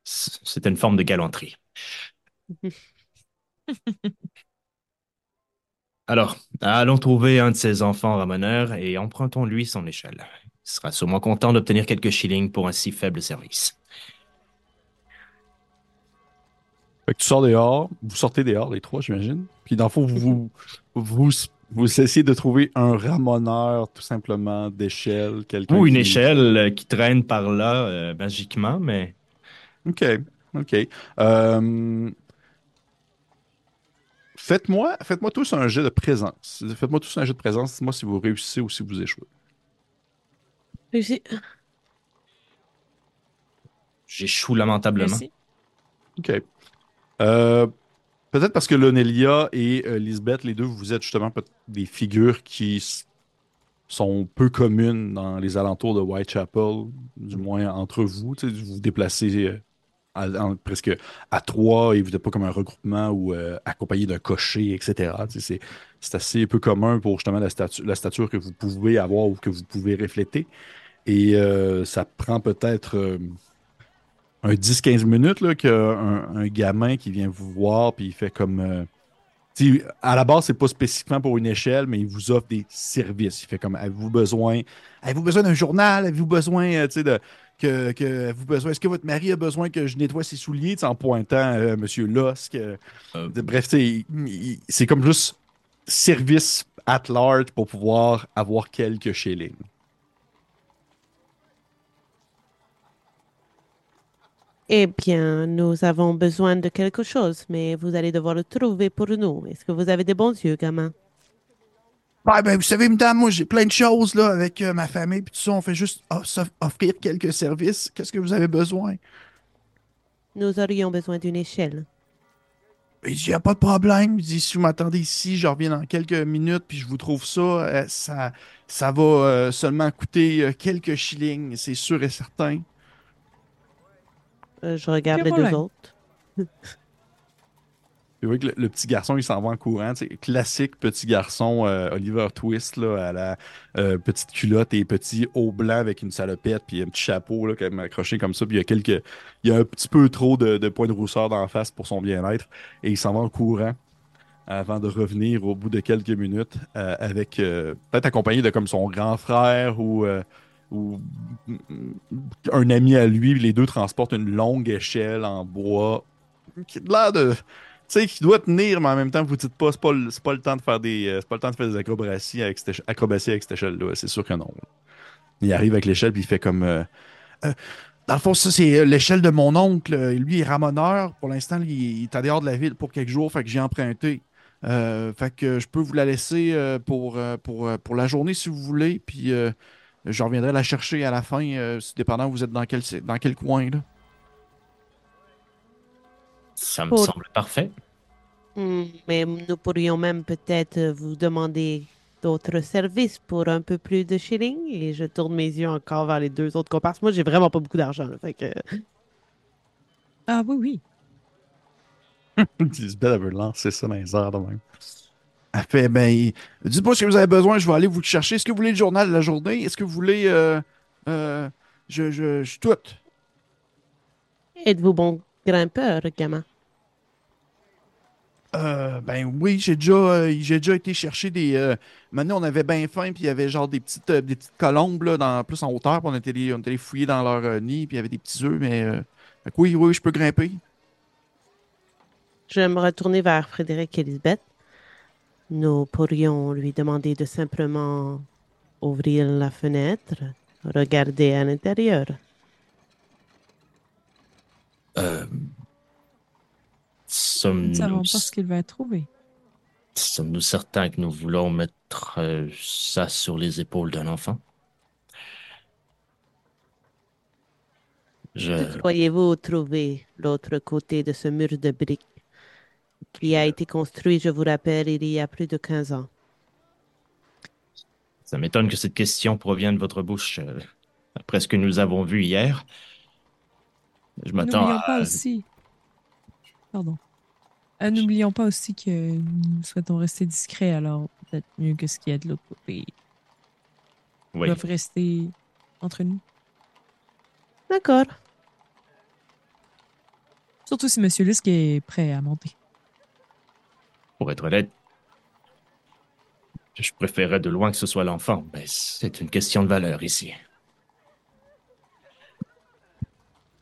c'est une forme de galanterie. Alors, allons trouver un de ses enfants ramoneurs et empruntons-lui son échelle. Il sera sûrement content d'obtenir quelques shillings pour un si faible service. Fait que tu sors dehors, vous sortez dehors, les trois, j'imagine. Puis dans le fond, vous, vous, vous essayez de trouver un ramoneur, tout simplement, d'échelle. quelqu'un Ou une qui- échelle euh, qui traîne par là euh, magiquement, mais OK. OK. Euh, Faites-moi faites-moi tous un jet de présence. Faites-moi tous un jet de présence. Dites-moi si vous réussissez ou si vous échouez. Réussi. j'échoue lamentablement. Merci. OK. Euh, Peut-être parce que Lonelia et euh, Lisbeth, les deux, vous êtes justement des figures qui sont peu communes dans les alentours de Whitechapel, du moins entre vous. Vous vous déplacez euh, presque à trois et vous n'êtes pas comme un regroupement ou euh, accompagné d'un cocher, etc. C'est assez peu commun pour justement la, la stature que vous pouvez avoir ou que vous pouvez refléter. Et ça prend peut-être un 10-15 minutes là, qu'un un gamin qui vient vous voir puis il fait comme. euh, à la base, c'est pas spécifiquement pour une échelle, mais il vous offre des services. Il fait comme avez-vous besoin, avez-vous besoin d'un journal, avez-vous besoin, euh, de que, que avez-vous besoin, est-ce que votre mari a besoin que je nettoie ses souliers, en pointant euh, Monsieur Lusk. euh, bref, c'est comme juste service at large pour pouvoir avoir quelques shillings. Eh bien, nous avons besoin de quelque chose, mais vous allez devoir le trouver pour nous. Est-ce que vous avez des bons yeux, gamin? Ouais, ben, vous savez, madame, moi, j'ai plein de choses, là, avec euh, ma famille, puis tout ça. On fait juste off- offrir quelques services. Qu'est-ce que vous avez besoin? Nous aurions besoin d'une échelle. Il dit, y a pas de problème. Il dit, si vous m'attendez ici, je reviens dans quelques minutes, puis je vous trouve ça. euh, ça, ça va euh, seulement coûter quelques shillings, c'est sûr et certain. Euh, je regarde les deux autres. Tu vois que le, le petit garçon, il s'en va en courant. classique petit garçon euh, Oliver Twist, là, à la euh, petite culotte et petit haut blanc avec une salopette, puis un petit chapeau là, quand même accroché comme ça. Puis il y a quelques. Il y a un petit peu trop de, de points de rousseur dans la face pour son bien-être. Et il s'en va en courant avant de revenir au bout de quelques minutes euh, avec. euh, Peut-être accompagné de comme son grand frère ou. Euh, ou un ami à lui, les deux transportent une longue échelle en bois qui a l'air de tu sais, qui doit tenir, mais en même temps, vous dites pas, c'est pas, pas le temps de faire des, euh, c'est pas le temps de faire des acrobaties avec cette, acrobaties avec cette échelle-là. C'est sûr que non. Il arrive avec l'échelle puis il fait comme, euh, Dans le fond, ça, c'est euh, l'échelle de mon oncle. Euh, Lui, il est ramoneur. Pour l'instant, il, il est à dehors de la ville pour quelques jours, fait que j'ai emprunté. Euh, fait que je peux vous la laisser euh, pour, euh, pour, euh, pour la journée si vous voulez, puis euh, je reviendrai la chercher à la fin, euh, dépendant vous êtes dans quel, dans quel coin, là. Ça me Pour- semble parfait. Hmm, Mais nous pourrions même peut-être vous demander d'autres services pour un peu plus de shilling. Et je tourne mes yeux encore vers les deux autres comparses. Moi, j'ai vraiment pas beaucoup d'argent. là, Fait que... Ah oui, oui. Lisbeth, elle veut lancer ça dans les airs de même. Elle fait, ben, dites-moi ce que vous avez besoin, je vais aller vous le chercher. Est-ce que vous voulez le journal de la journée? Est-ce que vous voulez. euh, euh, je, je, je, tout. Êtes-vous bon grimpeur, gamin? Euh, ben oui, j'ai déjà, j'ai déjà été chercher des. Maintenant, on avait bien faim, puis il y avait genre des petites, des petites colombes, là, dans, plus en hauteur, puis on était, allé- on était fouiller dans leur nid, puis il y avait des petits œufs, mais. euh, oui, oui, je peux grimper. Je vais me retourner vers Frédéric et Elisabeth. Nous pourrions lui demander de simplement ouvrir la fenêtre, regarder à l'intérieur. Euh, Nous ne Sommes-nous savons pas ce qu'il va trouver. sommes-nous certains que nous voulons mettre euh, ça sur les épaules d'un enfant? Je, Croyez-vous trouver l'autre côté de ce mur de briques? Qui a été construit, je vous rappelle, il y a plus de 15 ans? ça m'étonne que cette question provienne de votre bouche euh, après ce que nous avons vu hier. Je m'attends N'oublions à... pas aussi. Pardon. Euh, N'oublions pas aussi que nous souhaitons rester discrets, alors peut-être mieux que ce qu'il y a de l'autre côté. Ils Oui, doivent rester entre nous. D'accord. Surtout si Monsieur Lusk est prêt à monter. Pour être honnête, je préférerais de loin que ce soit l'enfant, mais c'est une question de valeur ici.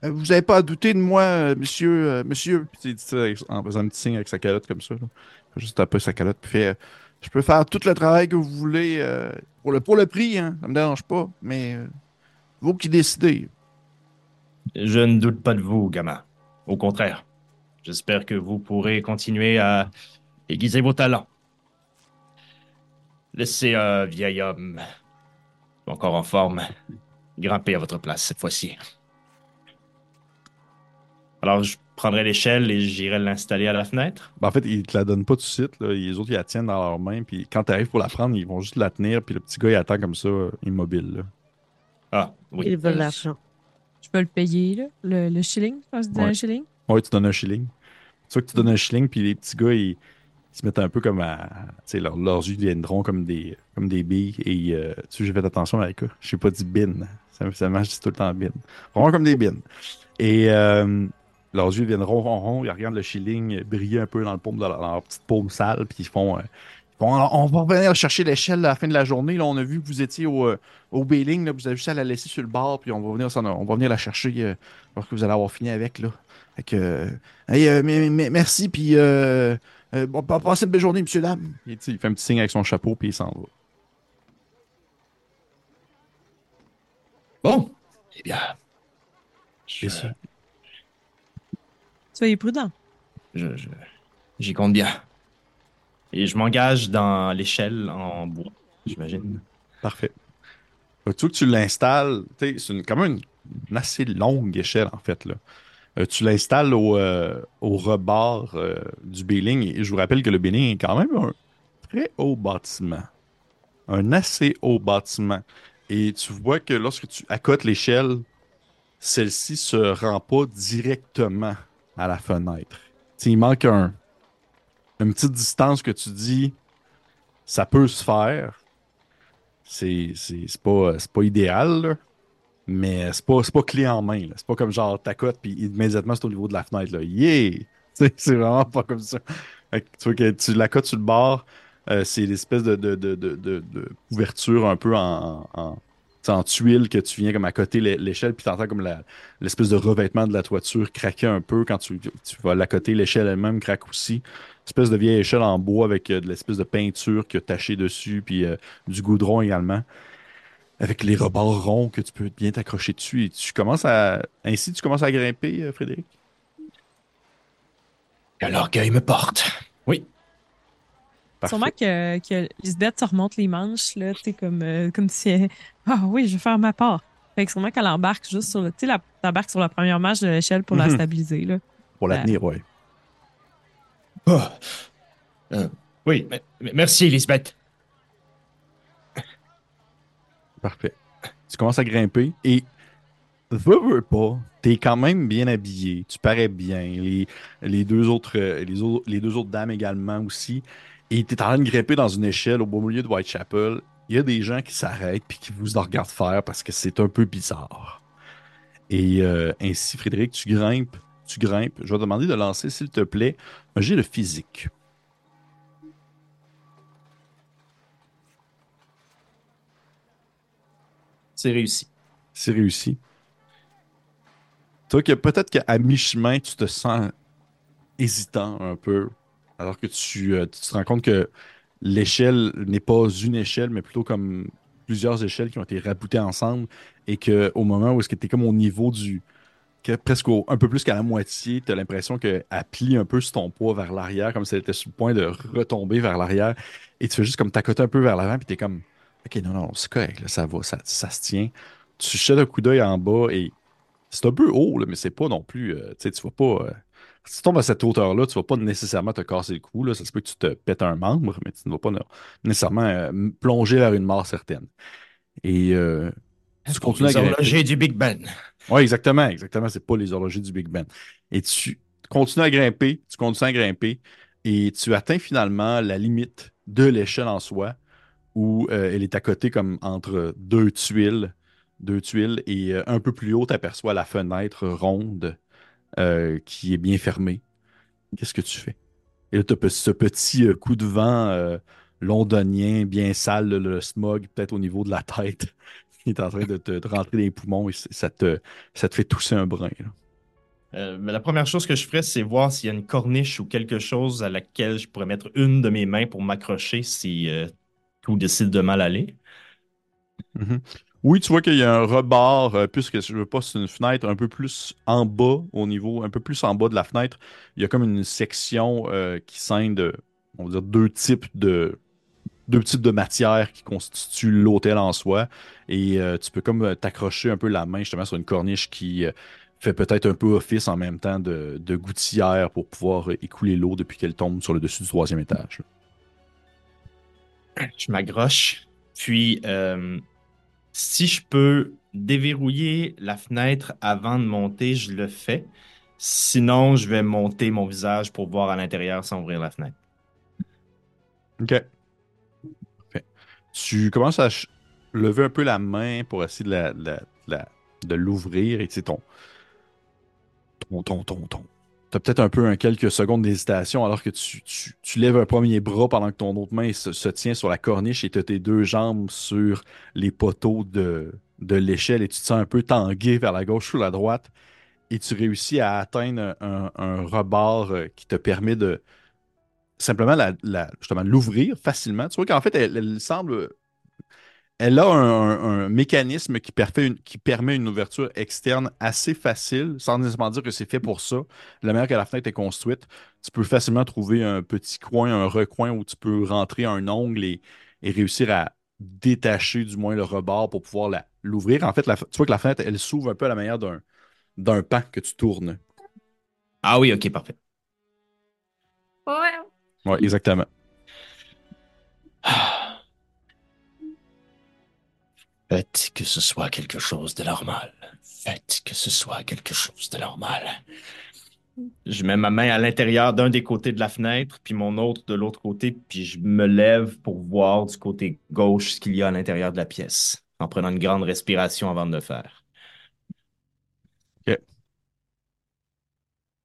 Euh, vous n'avez pas à douter de moi, euh, monsieur. euh, monsieur. Puis il dit ça en faisant un petit signe avec sa calotte comme ça. Là. Juste taper sa calotte. Puis il fait, euh, Je peux faire tout le travail que vous voulez euh, pour, le, pour le prix, hein, ça me dérange pas, mais euh, vous qui décidez. Je ne doute pas de vous, gamin. Au contraire, j'espère que vous pourrez continuer à aiguiser vos talents. Laissez un vieil homme, encore en forme, grimper à votre place cette fois-ci. Alors, je prendrai l'échelle et j'irai l'installer à la fenêtre. Ben, en fait, ils te la donnent pas tout de suite. Là. Les autres, ils la tiennent dans leurs mains. Puis quand tu arrives pour la prendre, ils vont juste la tenir. Puis le petit gars, il attend comme ça, immobile. Là. Ah, oui. Ils veulent l'argent. Je peux le payer, là, le, le shilling, je pense que Ouais. un shilling? Ouais, tu donnes un shilling. C'est sûr que tu donnes un shilling, puis les petits gars, ils se mettent un peu comme à. Tu sais, leurs, yeux deviendront comme des, comme des billes. Et euh, tu sais, j'ai fait attention avec eux. Je sais pas dit bin. Ça, ça marche, tout le temps bin. Vraiment comme des bins. Et euh, leurs yeux deviendront ronds, ronds. Ils regardent le shilling briller un peu dans le paume leur, dans leur petite paume sale, puis ils font. euh, alors, on va revenir chercher l'échelle à la fin de la journée. Là, on a vu que vous étiez au, euh, au Bailing. Là, vous avez juste à la laisser sur le bord, puis on va venir, on va venir la chercher euh, lorsque vous allez avoir fini avec. Là. Fait que, euh, hey, merci, puis euh, bon, passez une belle journée, monsieur, dame. Il fait un petit signe avec son chapeau, puis il s'en va. Bon, eh bien. Je, ça. Soyez prudent. je- je- j'y compte bien. Et je m'engage dans l'échelle en bois, j'imagine. Parfait. Fait que tu vois que tu l'installes, tu sais, c'est une- quand même une, une assez longue échelle, en fait. Là. Euh, tu l'installes au, euh, rebord euh, du Béling. Et je vous rappelle que le Béling est quand même un très haut bâtiment. Un assez haut bâtiment. Et tu vois que lorsque tu accotes l'échelle, celle-ci se rend pas directement à la fenêtre. Il manque un, une petite distance que tu dis, ça peut se faire. C'est pas, pas idéal. Mais c'est pas, pas clé en main. C'est pas comme genre t'accotes puis immédiatement c'est au niveau de la fenêtre. Là. Yeah! C'est vraiment pas comme ça. Que tu vois que tu l'accotes sur le bord, euh, c'est l'espèce de, de, de, de, couverture un peu en, en, tuile que tu viens comme à côté l'é- l'échelle, puis t'entends comme l'espèce de revêtement de la toiture craquer un peu quand tu, tu vas l'accoter, l'échelle elle-même craque aussi. Espèce de vieille échelle en bois avec euh, de l'espèce de peinture qui a taché dessus, puis euh, du goudron également. Avec les rebords ronds que tu peux bien t'accrocher dessus. Et tu commences à. Ainsi, tu commences à grimper, euh, Frédéric? Que l'orgueil me porte. Oui. Parfait. Sûrement que, que Lisbeth se remonte les manches, là, tu comme, euh, comme si elle- Ah oui, je vais faire ma part. Fait que sûrement qu'elle embarque juste sur le. Tu sais, sur la première marche de l'échelle pour la Mhm. stabiliser, là. Pour la tenir, ouais. Oh. Euh, oui, mais- mais merci, Lisbeth. Parfait. Tu commences à grimper et veux, veux pas, t'es quand même bien habillé, tu parais bien. Les, les deux autres, euh, les deux autres dames également aussi. Et t'es en train de grimper dans une échelle au beau milieu de Whitechapel. Il y a des gens qui s'arrêtent puis qui vous regardent faire parce que c'est un peu bizarre. Et euh, ainsi, Frédéric, tu grimpes, tu grimpes. Je vais te demander de lancer, s'il te plaît, un jet de physique. C'est réussi. C'est réussi. Toi, que peut-être qu'à mi-chemin, tu te sens hésitant un peu, alors que tu, euh, tu te rends compte que l'échelle n'est pas une échelle, mais plutôt comme plusieurs échelles qui ont été raboutées ensemble, et que au moment où est-ce que tu es comme au niveau du, que presque un peu plus qu'à la moitié, tu as l'impression qu'elle plie un peu sur ton poids vers l'arrière, comme si elle était sur le point de retomber vers l'arrière, et tu fais juste comme t'accoter un peu vers l'avant, puis tu es comme, ok, non, non, c'est correct, là, ça va, ça, ça se tient. Tu jettes un coup d'œil en bas et c'est un peu haut, là, mais c'est pas non plus. euh, tu sais, tu vas pas. euh, si tu tombes à cette hauteur-là, tu vas pas nécessairement te casser le cou. Là. Ça se peut que tu te pètes un membre, mais tu ne vas pas né- nécessairement euh, plonger vers une mort certaine. Et tu continues à Les horlogers du Big Ben. Oui, exactement, exactement. C'est pas les horlogers du Big Ben. Et tu continues à grimper, tu continues à grimper, et tu atteins finalement la limite de l'échelle en soi, où euh, elle est à côté comme entre deux tuiles, deux tuiles, et euh, un peu plus haut, tu aperçois la fenêtre ronde euh, qui est bien fermée. Qu'est-ce que tu fais? Et là, tu as ce petit coup de vent londonien, bien sale, le, smog, peut-être au niveau de la tête, qui est en train de te rentrer dans les poumons et ça te, ça te fait tousser un brin. la première chose que je ferais, c'est voir s'il y a une corniche ou quelque chose à laquelle je pourrais mettre une de mes mains pour m'accrocher si tout décide de mal aller. Mhm. Oui, tu vois qu'il y a un rebord, euh, puisque je veux pas, c'est une fenêtre un peu plus en bas, au niveau, un peu plus en bas de la fenêtre. Il y a comme une section euh, qui scinde, on va dire, deux types de, deux types de matières qui constituent l'hôtel en soi. Et euh, tu peux comme t'accrocher un peu la main justement sur une corniche qui fait peut-être un peu office en même temps de, de gouttière pour pouvoir écouler l'eau depuis qu'elle tombe sur le dessus du troisième étage. Je m'accroche. Puis, euh, si je peux déverrouiller la fenêtre avant de monter, je le fais. Sinon, je vais monter mon visage pour voir à l'intérieur sans ouvrir la fenêtre. OK. Tu commences à lever un peu la main pour essayer de la- la- de l'ouvrir et tu sais, ton. Ton, ton, ton, ton. Peut-être un peu un quelques secondes d'hésitation alors que tu, lèves un premier bras pendant que ton autre main se, tient sur la corniche et tu as tes deux jambes sur les poteaux de, l'échelle et tu te sens un peu tangué vers la gauche ou la droite et tu réussis à atteindre un, rebord euh, qui te permet de, simplement la, la- justement l'ouvrir facilement. Tu vois qu'en fait, elle semble. Elle a un, un- un mécanisme qui, perfait une- qui permet une ouverture externe assez facile, sans nécessairement dire que c'est fait pour ça. La manière que la fenêtre est construite, tu peux facilement trouver un petit coin, un recoin où tu peux rentrer un ongle et, et réussir à détacher du moins le rebord pour pouvoir l'ouvrir. En fait, la- tu vois que la fenêtre, elle s'ouvre un peu à la manière d'un d'un pan que tu tournes. Ah oui, ok, parfait. Oui, exactement. Faites que ce soit quelque chose de normal. Faites que ce soit quelque chose de normal. Je mets ma main à l'intérieur d'un des côtés de la fenêtre, puis mon autre de l'autre côté, puis je me lève pour voir du côté gauche ce qu'il y a à l'intérieur de la pièce, en prenant une grande respiration avant de le faire.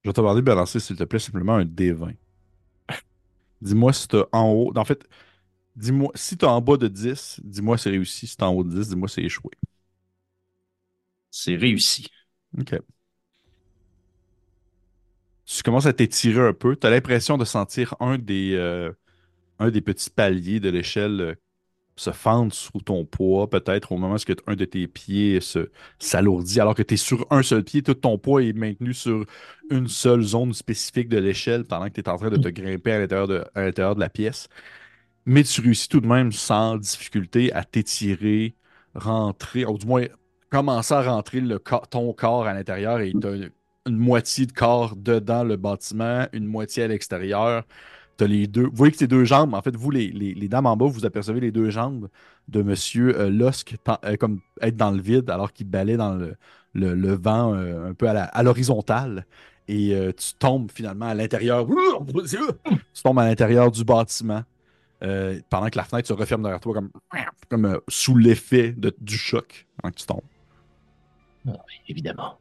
Je vais te demander de balancer, s'il te plaît, simplement un D20. Dis-moi si t'as en haut. En fait, dis-moi si t'as en bas de 10, dis-moi c'est réussi. Si t'as en haut de 10, dis-moi c'est échoué. C'est réussi. OK. Tu commences à t'étirer un peu. Tu as l'impression de sentir un des, euh, un des petits paliers de l'échelle euh, se fendre sous ton poids, peut-être au moment où un de tes pieds s'alourdit, alors que tu es sur un seul pied, tout ton poids est maintenu sur une seule zone spécifique de l'échelle pendant que tu es en train de te grimper à l'intérieur de, à l'intérieur de la pièce. Mais tu réussis tout de même sans difficulté à t'étirer, rentrer, ou du moins commencer à rentrer le ton corps à l'intérieur et t'as une moitié de corps dedans le bâtiment, une moitié à l'extérieur. T'as les deux. Vous voyez que ces deux jambes, en fait, vous, les, dames en bas, vous apercevez les deux jambes de Monsieur euh, euh, comme être dans le vide alors qu'il balait dans le, le- vent euh, un peu à l'horizontale. Et euh, tu tombes finalement à l'intérieur. Tu tombes à l'intérieur du bâtiment. Euh, pendant que la fenêtre se referme derrière toi comme, comme euh, sous l'effet de- du choc pendant que tu tombes. Évidemment.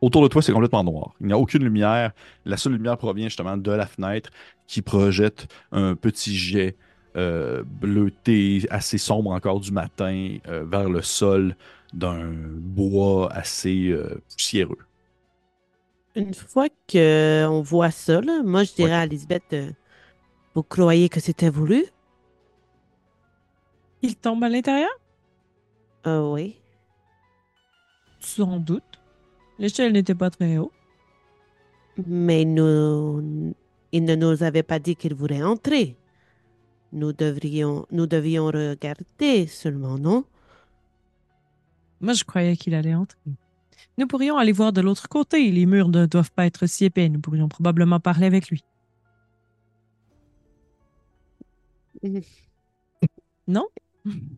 Autour de toi, c'est complètement noir. Il n'y a aucune lumière. La seule lumière provient justement de la fenêtre qui projette un petit jet euh, bleuté, assez sombre encore du matin, euh, vers le sol d'un bois assez euh, poussiéreux. Une fois qu'on voit ça, là, moi, je dirais Ouais. à Lisbeth, euh, vous croyez que c'était voulu? Il tombe à l'intérieur? Ah oui. Sans doute. L'échelle n'était pas très haut. Mais nous, il ne nous avait pas dit qu'il voulait entrer. Nous devrions, nous devions regarder seulement, non? Moi, je croyais qu'il allait entrer. Nous pourrions aller voir de l'autre côté. Les murs ne doivent pas être si épais. Nous pourrions probablement parler avec lui. Non?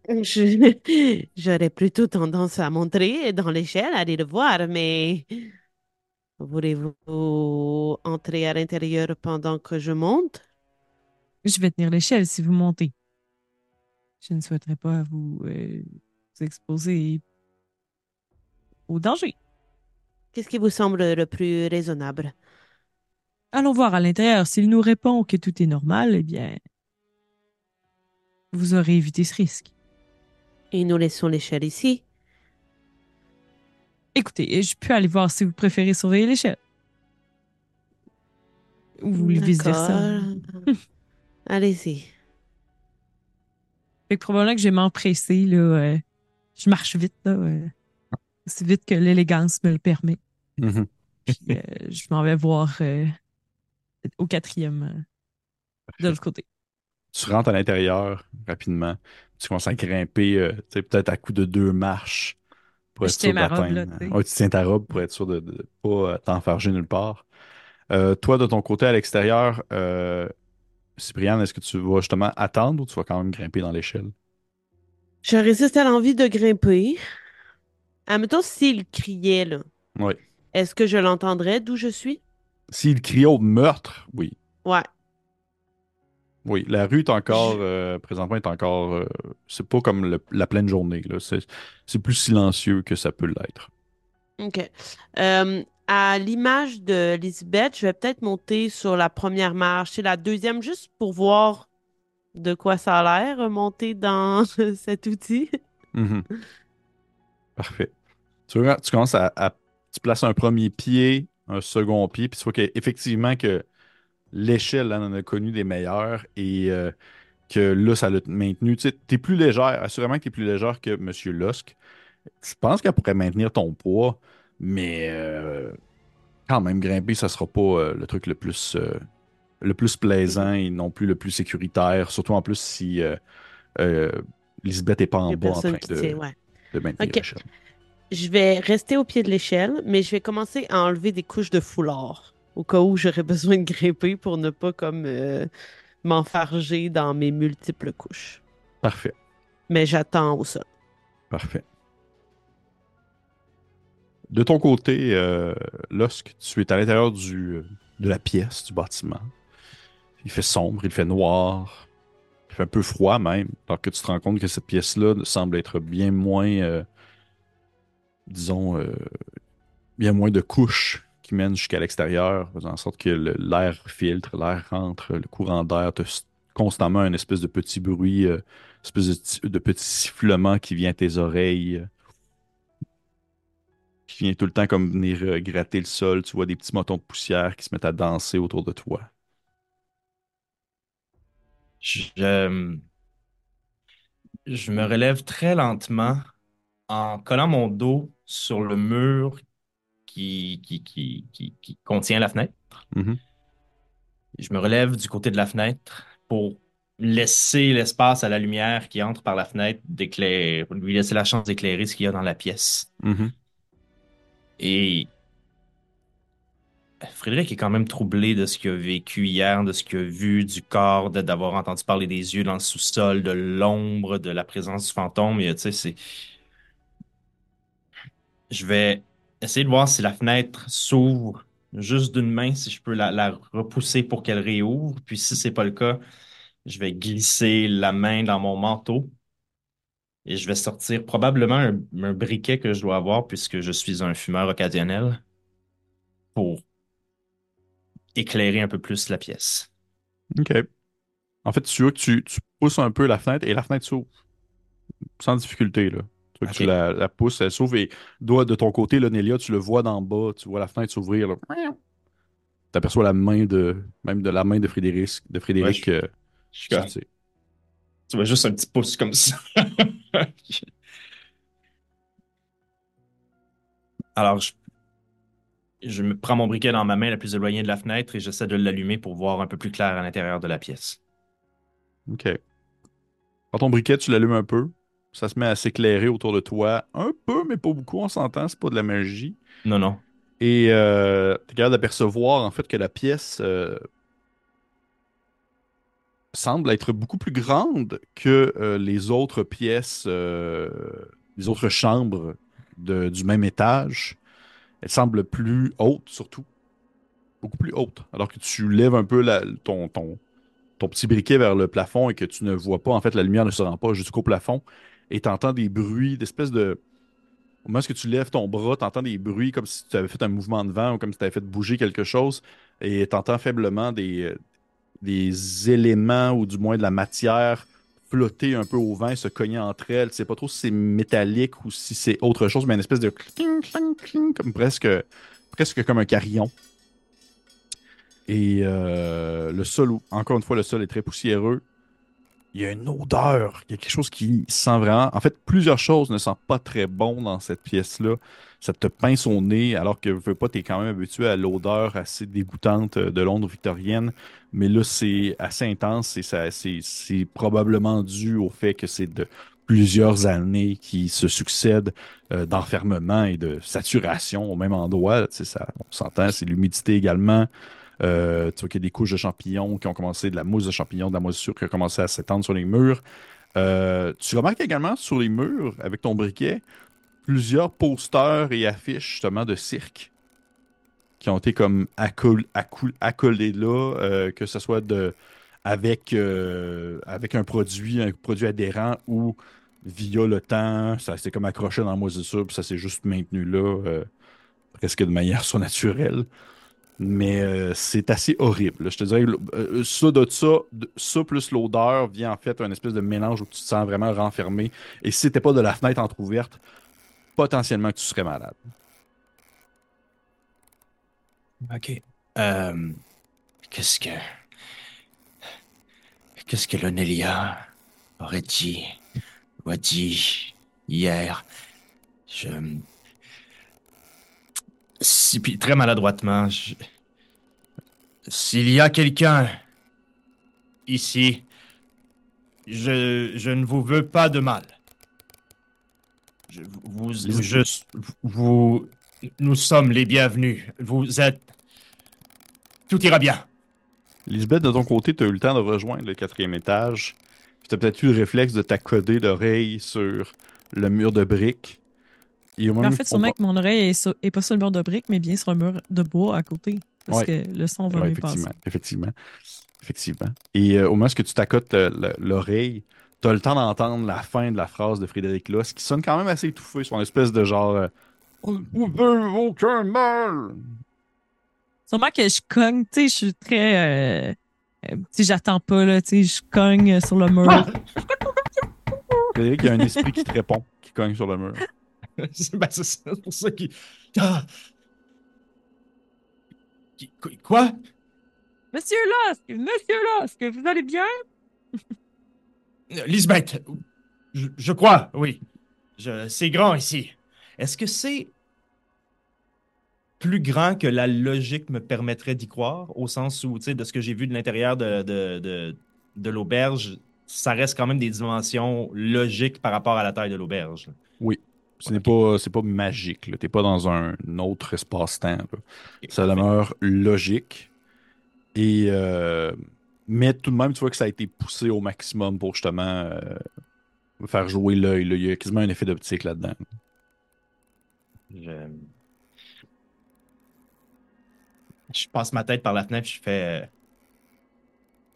Je- J'aurais plutôt tendance à montrer dans l'échelle, aller le voir, mais voulez-vous entrer à l'intérieur pendant que je monte? Je vais tenir l'échelle si vous montez. Je ne souhaiterais pas vous, euh, vous exposer au danger. Qu'est-ce qui vous semble le plus raisonnable? Allons voir à l'intérieur. S'il nous répond que tout est normal, eh bien, vous aurez évité ce risque. Et nous laissons l'échelle ici. Écoutez, je peux aller voir si vous préférez surveiller l'échelle. Ou vice-versa. Allez-y. Fait que probablement que je vais m'empresser, là. euh, je marche vite, là. euh, aussi vite que l'élégance me le permet. Mhm. Puis euh, je m'en vais voir euh, au quatrième euh, de l'autre côté. Tu rentres à l'intérieur rapidement. Tu commences à grimper, euh, tu sais, peut-être à coup de deux marches pour être sûr d'atteindre. tu sais. Ouais, tu tiens ta robe pour être sûr de ne pas euh, t'enfarger nulle part. Euh, toi, de ton côté, à l'extérieur, euh, Cyprien, est-ce que tu vas justement attendre ou tu vas quand même grimper dans l'échelle? Je résiste à l'envie de grimper. Admettons, s'il criait, là, Oui. est-ce que je l'entendrais d'où je suis? S'il crie au meurtre, oui. Ouais. Oui, la rue est encore, euh, présentement, est encore, euh, c'est pas comme le- la pleine journée, là. C'est, plus silencieux que ça peut l'être. OK. Euh, à l'image de Lisbeth, je vais peut-être monter sur la première marche et la deuxième juste pour voir de quoi ça a l'air, monter dans cet outil. Mhm. Parfait. Tu, tu commences à, à- Tu places un premier pied, un second pied, puis tu vois qu'effectivement que l'échelle, elle en a connu des meilleurs et euh, que là, ça l'a maintenu. Tu t'es plus légère, assurément que tu es plus légère que M. Lusk. Je pense qu'elle pourrait maintenir ton poids, mais euh, quand même, grimper, ça sera pas euh, le truc le plus, le plus plaisant et non plus le plus sécuritaire, surtout en plus si Lisbeth n'est pas en bas en train de, tient, ouais. de maintenir l'échelle. Je vais rester au pied de l'échelle, mais je vais commencer à enlever des couches de foulard au cas où j'aurais besoin de grimper pour ne pas comme euh, m'enfarger dans mes multiples couches. Parfait, Mais j'attends au sol. parfait. De ton côté, euh, lorsque tu es à l'intérieur du, de la pièce, du bâtiment, il fait sombre, il fait noir, il fait un peu froid même, alors que tu te rends compte que cette pièce-là semble être bien moins, euh, disons, euh, bien moins de couches qui mènent jusqu'à l'extérieur, faisant en sorte que l'air filtre, l'air rentre, le courant d'air, tu constamment un espèce de petit bruit, euh, espèce de, ti- de petit sifflement qui vient à tes oreilles, euh, qui vient tout le temps comme venir euh, gratter le sol. Tu vois des petits motons de poussière qui se mettent à danser autour de toi. Je me relève très lentement en collant mon dos sur le mur qui, qui, qui, qui, qui contient la fenêtre. Mhm. Je me relève du côté de la fenêtre pour laisser l'espace à la lumière qui entre par la fenêtre d'éclairer, lui laisser la chance d'éclairer ce qu'il y a dans la pièce. Mhm. Et Frédéric est quand même troublé de ce qu'il a vécu hier, de ce qu'il a vu, du corps, d'avoir entendu parler des yeux dans le sous-sol, de l'ombre, de la présence du fantôme. Et, tu sais, c'est. Je vais essayer de voir si la fenêtre s'ouvre juste d'une main, si je peux la, repousser pour qu'elle réouvre. Puis si c'est pas le cas, je vais glisser la main dans mon manteau et je vais sortir probablement un, briquet que je dois avoir puisque je suis un fumeur occasionnel pour éclairer un peu plus la pièce. OK. En fait, tu veux que tu pousses un peu la fenêtre et la fenêtre s'ouvre. Sans difficulté, là. Tu tu la, la pousses, elle s'ouvre et doigt de ton côté, là, Nélia, tu le vois d'en bas, tu vois la fenêtre s'ouvrir, là. T'aperçois la main de, même de la main de Frédéric, de Frédéric, euh, Je sortir. Tu vois juste un petit pouce comme ça. Alors, je, je me prends mon briquet dans ma main la plus éloignée de la fenêtre et j'essaie de l'allumer pour voir un peu plus clair à l'intérieur de la pièce. OK. Prends ton briquet, tu l'allumes un peu. Ça se met à s'éclairer autour de toi. Un peu, mais pas beaucoup, on s'entend, c'est pas de la magie. Non, non. Et euh, tu es capable d'apercevoir en fait que la pièce euh, semble être beaucoup plus grande que euh, les autres pièces, euh, les autres chambres de- du même étage. Elle semble plus haute surtout. Beaucoup plus haute. Alors que tu lèves un peu la- ton, ton, ton petit briquet vers le plafond et que tu ne vois pas, en fait, la lumière ne se rend pas jusqu'au plafond. Et tu entends des bruits d'espèce de. Au moment où tu lèves ton bras, tu entends des bruits comme si tu avais fait un mouvement de vent ou comme si tu avais fait bouger quelque chose. Et tu entends faiblement des, euh, des éléments ou du moins de la matière flotter un peu au vent se cogner entre elles. Tu sais pas trop si c'est métallique ou si c'est autre chose, mais une espèce de cling, cling, cling, comme presque, presque comme un carillon. Et euh, le sol, encore une fois, le sol est très poussiéreux. Il y a une odeur, il y a quelque chose qui sent vraiment. En fait, plusieurs choses ne sentent pas très bon dans cette pièce-là. Ça te pince au nez, alors que veux pas, tu es quand même habitué à l'odeur assez dégoûtante de Londres victorienne. Mais là, c'est assez intense et ça, c'est, probablement dû au fait que c'est de plusieurs années qui se succèdent euh, d'enfermement et de saturation au même endroit. Tu ça, on s'entend, c'est l'humidité également. Euh, tu vois qu'il y a des couches de champignons qui ont commencé, de la mousse de champignons, de la moisissure qui a commencé à s'étendre sur les murs. Euh, tu remarques également sur les murs, avec ton briquet, plusieurs posters et affiches justement de cirque qui ont été comme accolés là, euh, que ce soit avec, avec un produit, un produit adhérent ou via le temps, ça s'est comme accroché dans la moisissure, puis ça s'est juste maintenu là, presque de manière surnaturelle. Mais euh, c'est assez horrible. Je te dirais, euh, ça plus l'odeur vient en fait un espèce de mélange où tu te sens vraiment renfermé. Et si c'était pas de la fenêtre entrouverte, potentiellement que tu serais malade. OK. Euh, qu'est-ce que. Qu'est-ce que l'Onélia aurait dit ou a dit hier? Je. Si, puis très maladroitement, je- s'il y a quelqu'un ici, je, je ne vous veux pas de mal. Je, vous, je- vous, nous sommes les bienvenus. Vous êtes. Tout ira bien. Lisbeth, de ton côté, tu as eu le temps de rejoindre le quatrième étage. Tu as peut-être eu le réflexe de t'accoder l'oreille sur le mur de briques. En fait, sûrement que mon oreille est, sur- est pas sur le mur de briques, mais bien sur un mur de bois à côté. Parce Ouais. que le son va Ouais, mieux passer. effectivement, effectivement. Effectivement. Et euh, au moment où tu t'accotes euh, le- l'oreille, tu as le temps d'entendre la fin de la phrase de Frédéric Loss qui sonne quand même assez étouffé sur une espèce de genre euh, On ne vous veut aucun mal. Sûrement que je cogne, tu sais, je suis très. euh, euh, tu j'attends pas, là, tu sais, je cogne sur le mur. Frédéric, il y a un esprit qui te répond, qui cogne sur le mur. C'est ben, c'est pour ça qu'il. Ah! Quoi? Monsieur Lost, monsieur Lost, que vous allez bien? Lisbeth, je, je crois, oui. C'est grand ici. Est-ce que c'est plus grand que la logique me permettrait d'y croire, au sens où, tu sais, de ce que j'ai vu de l'intérieur de, de, de, de l'auberge, ça reste quand même des dimensions logiques par rapport à la taille de l'auberge? Ce n'est pas, c'est pas magique. Tu n'es pas dans un autre espace-temps. Ça demeure logique. Et, euh, mais tout de même, tu vois que ça a été poussé au maximum pour justement euh, faire jouer l'œil. Il y a quasiment un effet d'optique là-dedans. Je... je passe ma tête par la fenêtre, je fais. euh,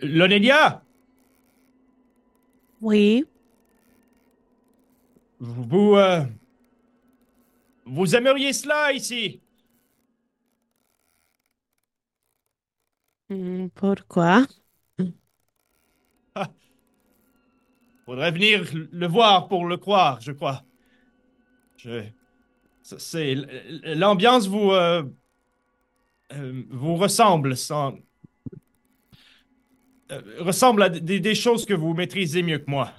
Lonelia, Oui? vous. euh, Vous aimeriez cela ici? Hmm, Pourquoi? Faudrait venir le voir pour le croire, je crois. Je. C'est. L'ambiance vous. euh, euh, vous ressemble sans. euh, ressemble à des, des choses que vous maîtrisez mieux que moi.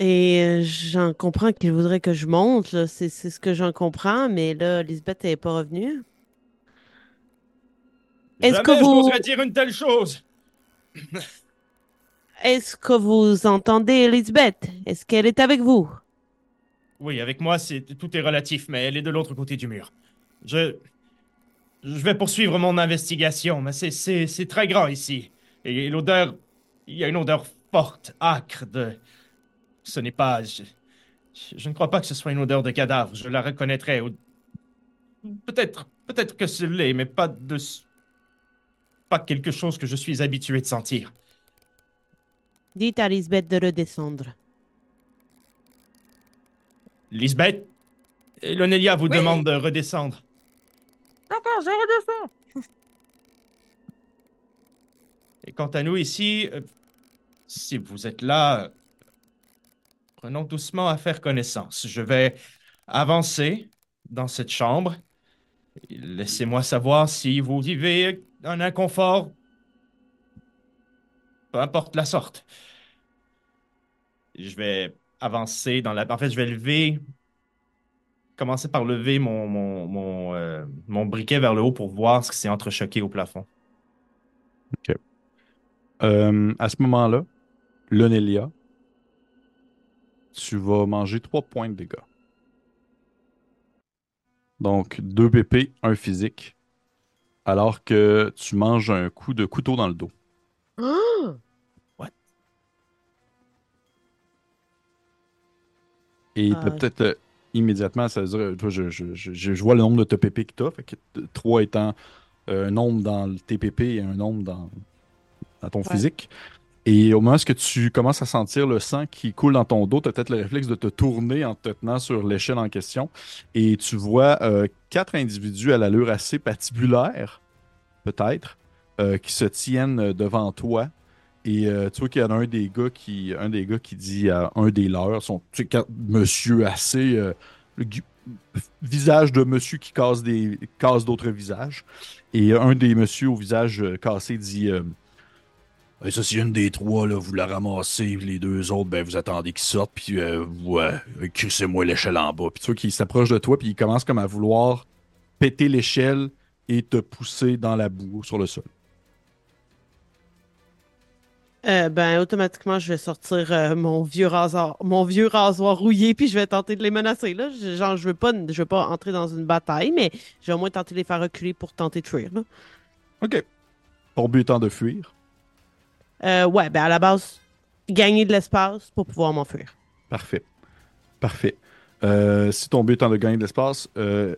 Et euh, j'en comprends qu'il voudrait que je monte, là. C'est c'est ce que j'en comprends, mais là, Lisbeth n'est pas revenue. Est-ce Jamais que vous- dire une telle chose. Est-ce que vous entendez Elisabeth? Est-ce qu'elle est avec vous? Oui, avec moi, c'est tout est relatif, mais elle est de l'autre côté du mur. Je. Je vais poursuivre mon investigation, mais c'est- c'est c'est très grand ici. Et l'odeur. Il y a une odeur forte, âcre de. Ce n'est pas. Je, je ne crois pas que ce soit une odeur de cadavre. Je la reconnaîtrais. Peut-être. Peut-être que ce l'est, mais pas de. Pas quelque chose que je suis habitué de sentir. Dites à Lisbeth de redescendre. Lisbeth, Lonelia vous Oui. demande de redescendre. D'accord, je redescends. Et quant à nous ici, euh, si vous êtes là, euh, prenons doucement à faire connaissance. Je vais avancer dans cette chambre. Laissez-moi savoir si vous vivez un inconfort, peu importe la sorte. Je vais avancer dans la... En fait, je vais lever... Commencer par lever mon, mon, mon, euh, briquet vers le haut pour voir ce qui s'est entrechoqué au plafond. Euh, à ce moment-là, Lonelia, tu vas manger 3 points de dégâts. Donc, 2 PP, 1 physique, alors que tu manges un coup de couteau dans le dos. Ah! Et Ah, peut-être euh, immédiatement, ça veut dire, euh, toi, je, je, je, je- je vois le nombre de TPP que tu as, fait que 3 étant euh, un nombre dans le TPP et un nombre dans, dans ton Ouais. physique. Et au moment où tu commences à sentir le sang qui coule dans ton dos, tu as peut-être le réflexe de te tourner en te tenant sur l'échelle en question. Et tu vois euh, quatre individus à l'allure assez patibulaire, peut-être, euh, qui se tiennent devant toi. Et euh, tu vois qu'il y en a un des gars qui, un des gars qui dit à un des leurs, son tu monsieur assez le visage de monsieur qui casse des casse d'autres visages. Et un des messieurs au visage cassé dit euh, Hey, ça, c'est une des trois, là, vous la ramassez, les deux autres, ben, vous attendez qu'ils sortent, puis euh, ouais, crissez-moi l'échelle en bas. Puis tu vois qu'il s'approche de toi, puis il commence comme à vouloir péter l'échelle et te pousser dans la boue sur le sol. Euh, ben, automatiquement, je vais sortir euh, mon vieux rasoir, mon vieux rasoir rouillé, puis je vais tenter de les menacer. Là. Je- Genre, je veux pas, je veux pas entrer dans une bataille, mais je vais au moins tenter de les faire reculer pour tenter de fuir. là. OK. Ton but étant de fuir. Euh, ouais, ben à la base, gagner de l'espace pour pouvoir m'enfuir. Parfait. Parfait. Euh, si ton but étant de gagner de l'espace, euh,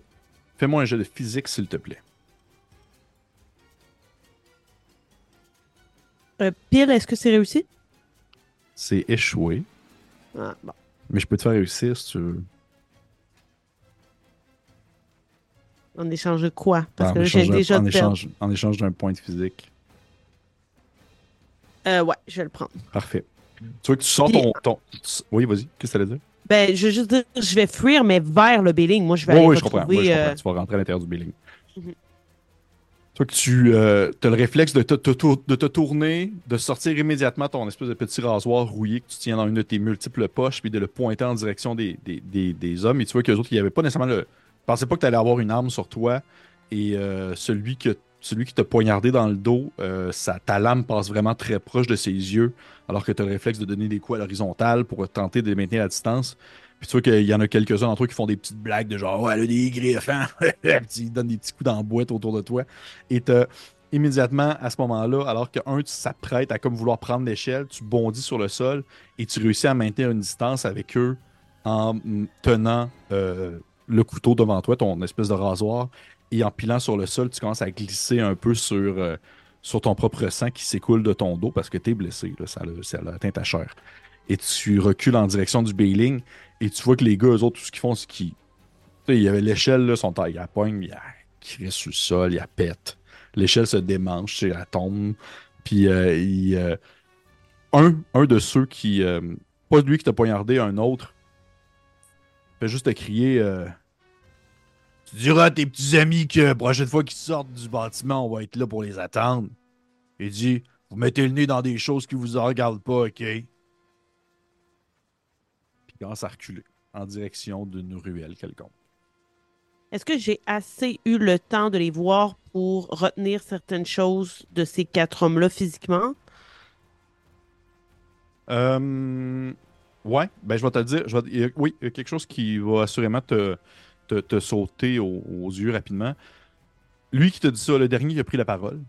fais-moi un jet de physique, s'il te plaît. Pile, est-ce que c'est réussi? C'est échoué, Ah, bon. mais je peux te faire réussir si tu veux. En échange de quoi? Parce en que j'ai déjà échange, en échange d'un point de physique. Euh, ouais, je vais le prendre. Parfait. Tu vois que tu sors ton, ton- Oui, vas-y. Qu'est-ce que tu allais dire? Ben, je veux juste dire, je vais fuir, mais vers le Béling. Moi, je vais aller oui, je comprends. je euh, comprends. Tu vas rentrer à l'intérieur du building. Mhm. Toi que tu as le réflexe de te, de te tourner, de sortir immédiatement ton espèce de petit rasoir rouillé que tu tiens dans une de tes multiples poches, puis de le pointer en direction des, des, des- des hommes. Et tu vois qu'eux autres, il n'y avait pas nécessairement le. Ils pensaient pas que tu allais avoir une arme sur toi. Et euh, celui que celui qui t'a poignardé dans le dos, euh, ta lame passe vraiment très proche de ses yeux, alors que tu as le réflexe de donner des coups à l'horizontale pour tenter de maintenir la distance. Puis tu vois qu'il y en a quelques-uns d'entre eux qui font des petites blagues de genre, ouais, elle a des griffes, hein? Ils donnent des petits coups dans la boîte autour de toi. Et t'as immédiatement, à ce moment-là, alors qu'un, tu s'apprête à comme vouloir prendre l'échelle, tu bondis sur le sol et tu réussis à maintenir une distance avec eux en tenant euh, le couteau devant toi, ton espèce de rasoir, et en pilant sur le sol, tu commences à glisser un peu sur, euh, sur ton propre sang qui s'écoule de ton dos parce que tu es blessé, là, ça, ça atteint ta chair. Et tu recules en direction du bailing et tu vois que les gars, eux autres, tout ce qu'ils font, c'est qu'ils. Il y avait l'échelle, là, son taille, il la il la crée sur le sol, il la pète. L'échelle se démanche, elle tombe. Puis euh, euh, un, un de ceux qui. pas lui qui t'a poignardé, un autre, fait juste te crier. Tu diras à tes petits amis que la prochaine fois qu'ils sortent du bâtiment, on va être là pour les attendre. Il dit Vous mettez le nez dans des choses qui vous en regardent pas, OK? Puis il commence à reculer en direction d'une ruelle quelconque. Est-ce que j'ai assez eu le temps de les voir pour retenir certaines choses de ces quatre hommes-là physiquement? Euh, ouais, ben je vais te le dire. Je vais- oui, il y a quelque chose qui va assurément te, te, te sauter aux, aux yeux rapidement. Lui qui te dit ça, le dernier qui a pris la parole,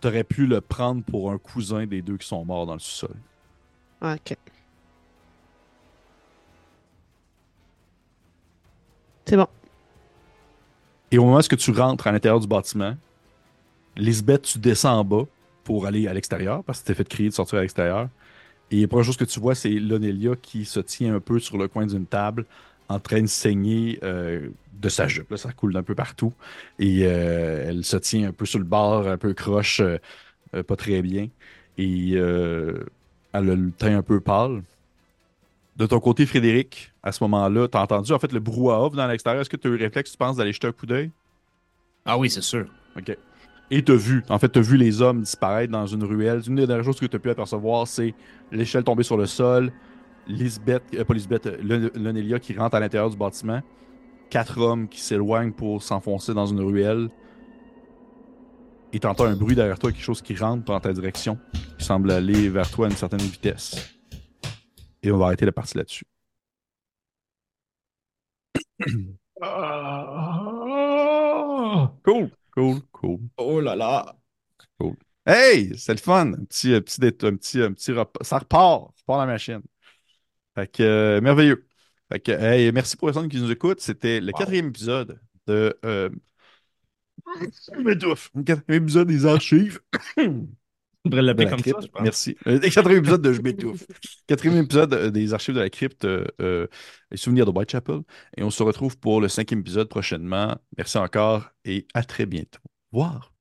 t'aurais pu le prendre pour un cousin des deux qui sont morts dans le sous-sol. Ok. C'est bon. Et au moment où tu rentres à l'intérieur du bâtiment, Lisbeth, tu descends en bas pour aller à l'extérieur parce que tu t'es fait crier de sortir à l'extérieur. Et la première chose que tu vois, c'est Lonelia qui se tient un peu sur le coin d'une table en train de saigner euh, de sa jupe. Là, ça coule d'un peu partout. Et euh, elle se tient un peu sur le bord, un peu croche, euh, pas très bien. Et elle a le teint un peu pâle. De ton côté, Frédéric, à ce moment-là, t'as entendu en fait le brouhaha dans l'extérieur. Est-ce que tu as eu le réflexe, tu penses, d'aller jeter un coup d'œil? Ah oui, c'est sûr. OK. Et t'as vu, en fait, t'as vu les hommes disparaître dans une ruelle. Une des dernières choses que t'as pu apercevoir, c'est l'échelle tombée sur le sol, Lisbeth, euh, pas Lisbeth, euh, Lon- Lonelia qui rentre à l'intérieur du bâtiment, quatre hommes qui s'éloignent pour s'enfoncer dans une ruelle. Et t'entends un bruit derrière toi, quelque chose qui rentre dans ta direction, qui semble aller vers toi à une certaine vitesse. Et on va arrêter la partie là-dessus. Cool, cool, cool. Oh là là. Hey, c'est le fun. Un petit, un petit, dé- un petit, un petit repas. Ça repart. Ça repart la machine. Fait que, euh, merveilleux. Fait que, hey, merci pour les personnes qui nous écoutent. C'était le Wow. quatrième épisode de. Euh... Je m'étouffe. Le quatrième épisode des archives. On l'appeler ça, je pense. Merci. Euh, Le quatrième épisode de Je m'étouffe. Quatrième épisode euh, des archives de la crypte, euh, les souvenirs de Whitechapel. Et on se retrouve pour le cinquième épisode prochainement. Merci encore et à très bientôt. Au revoir.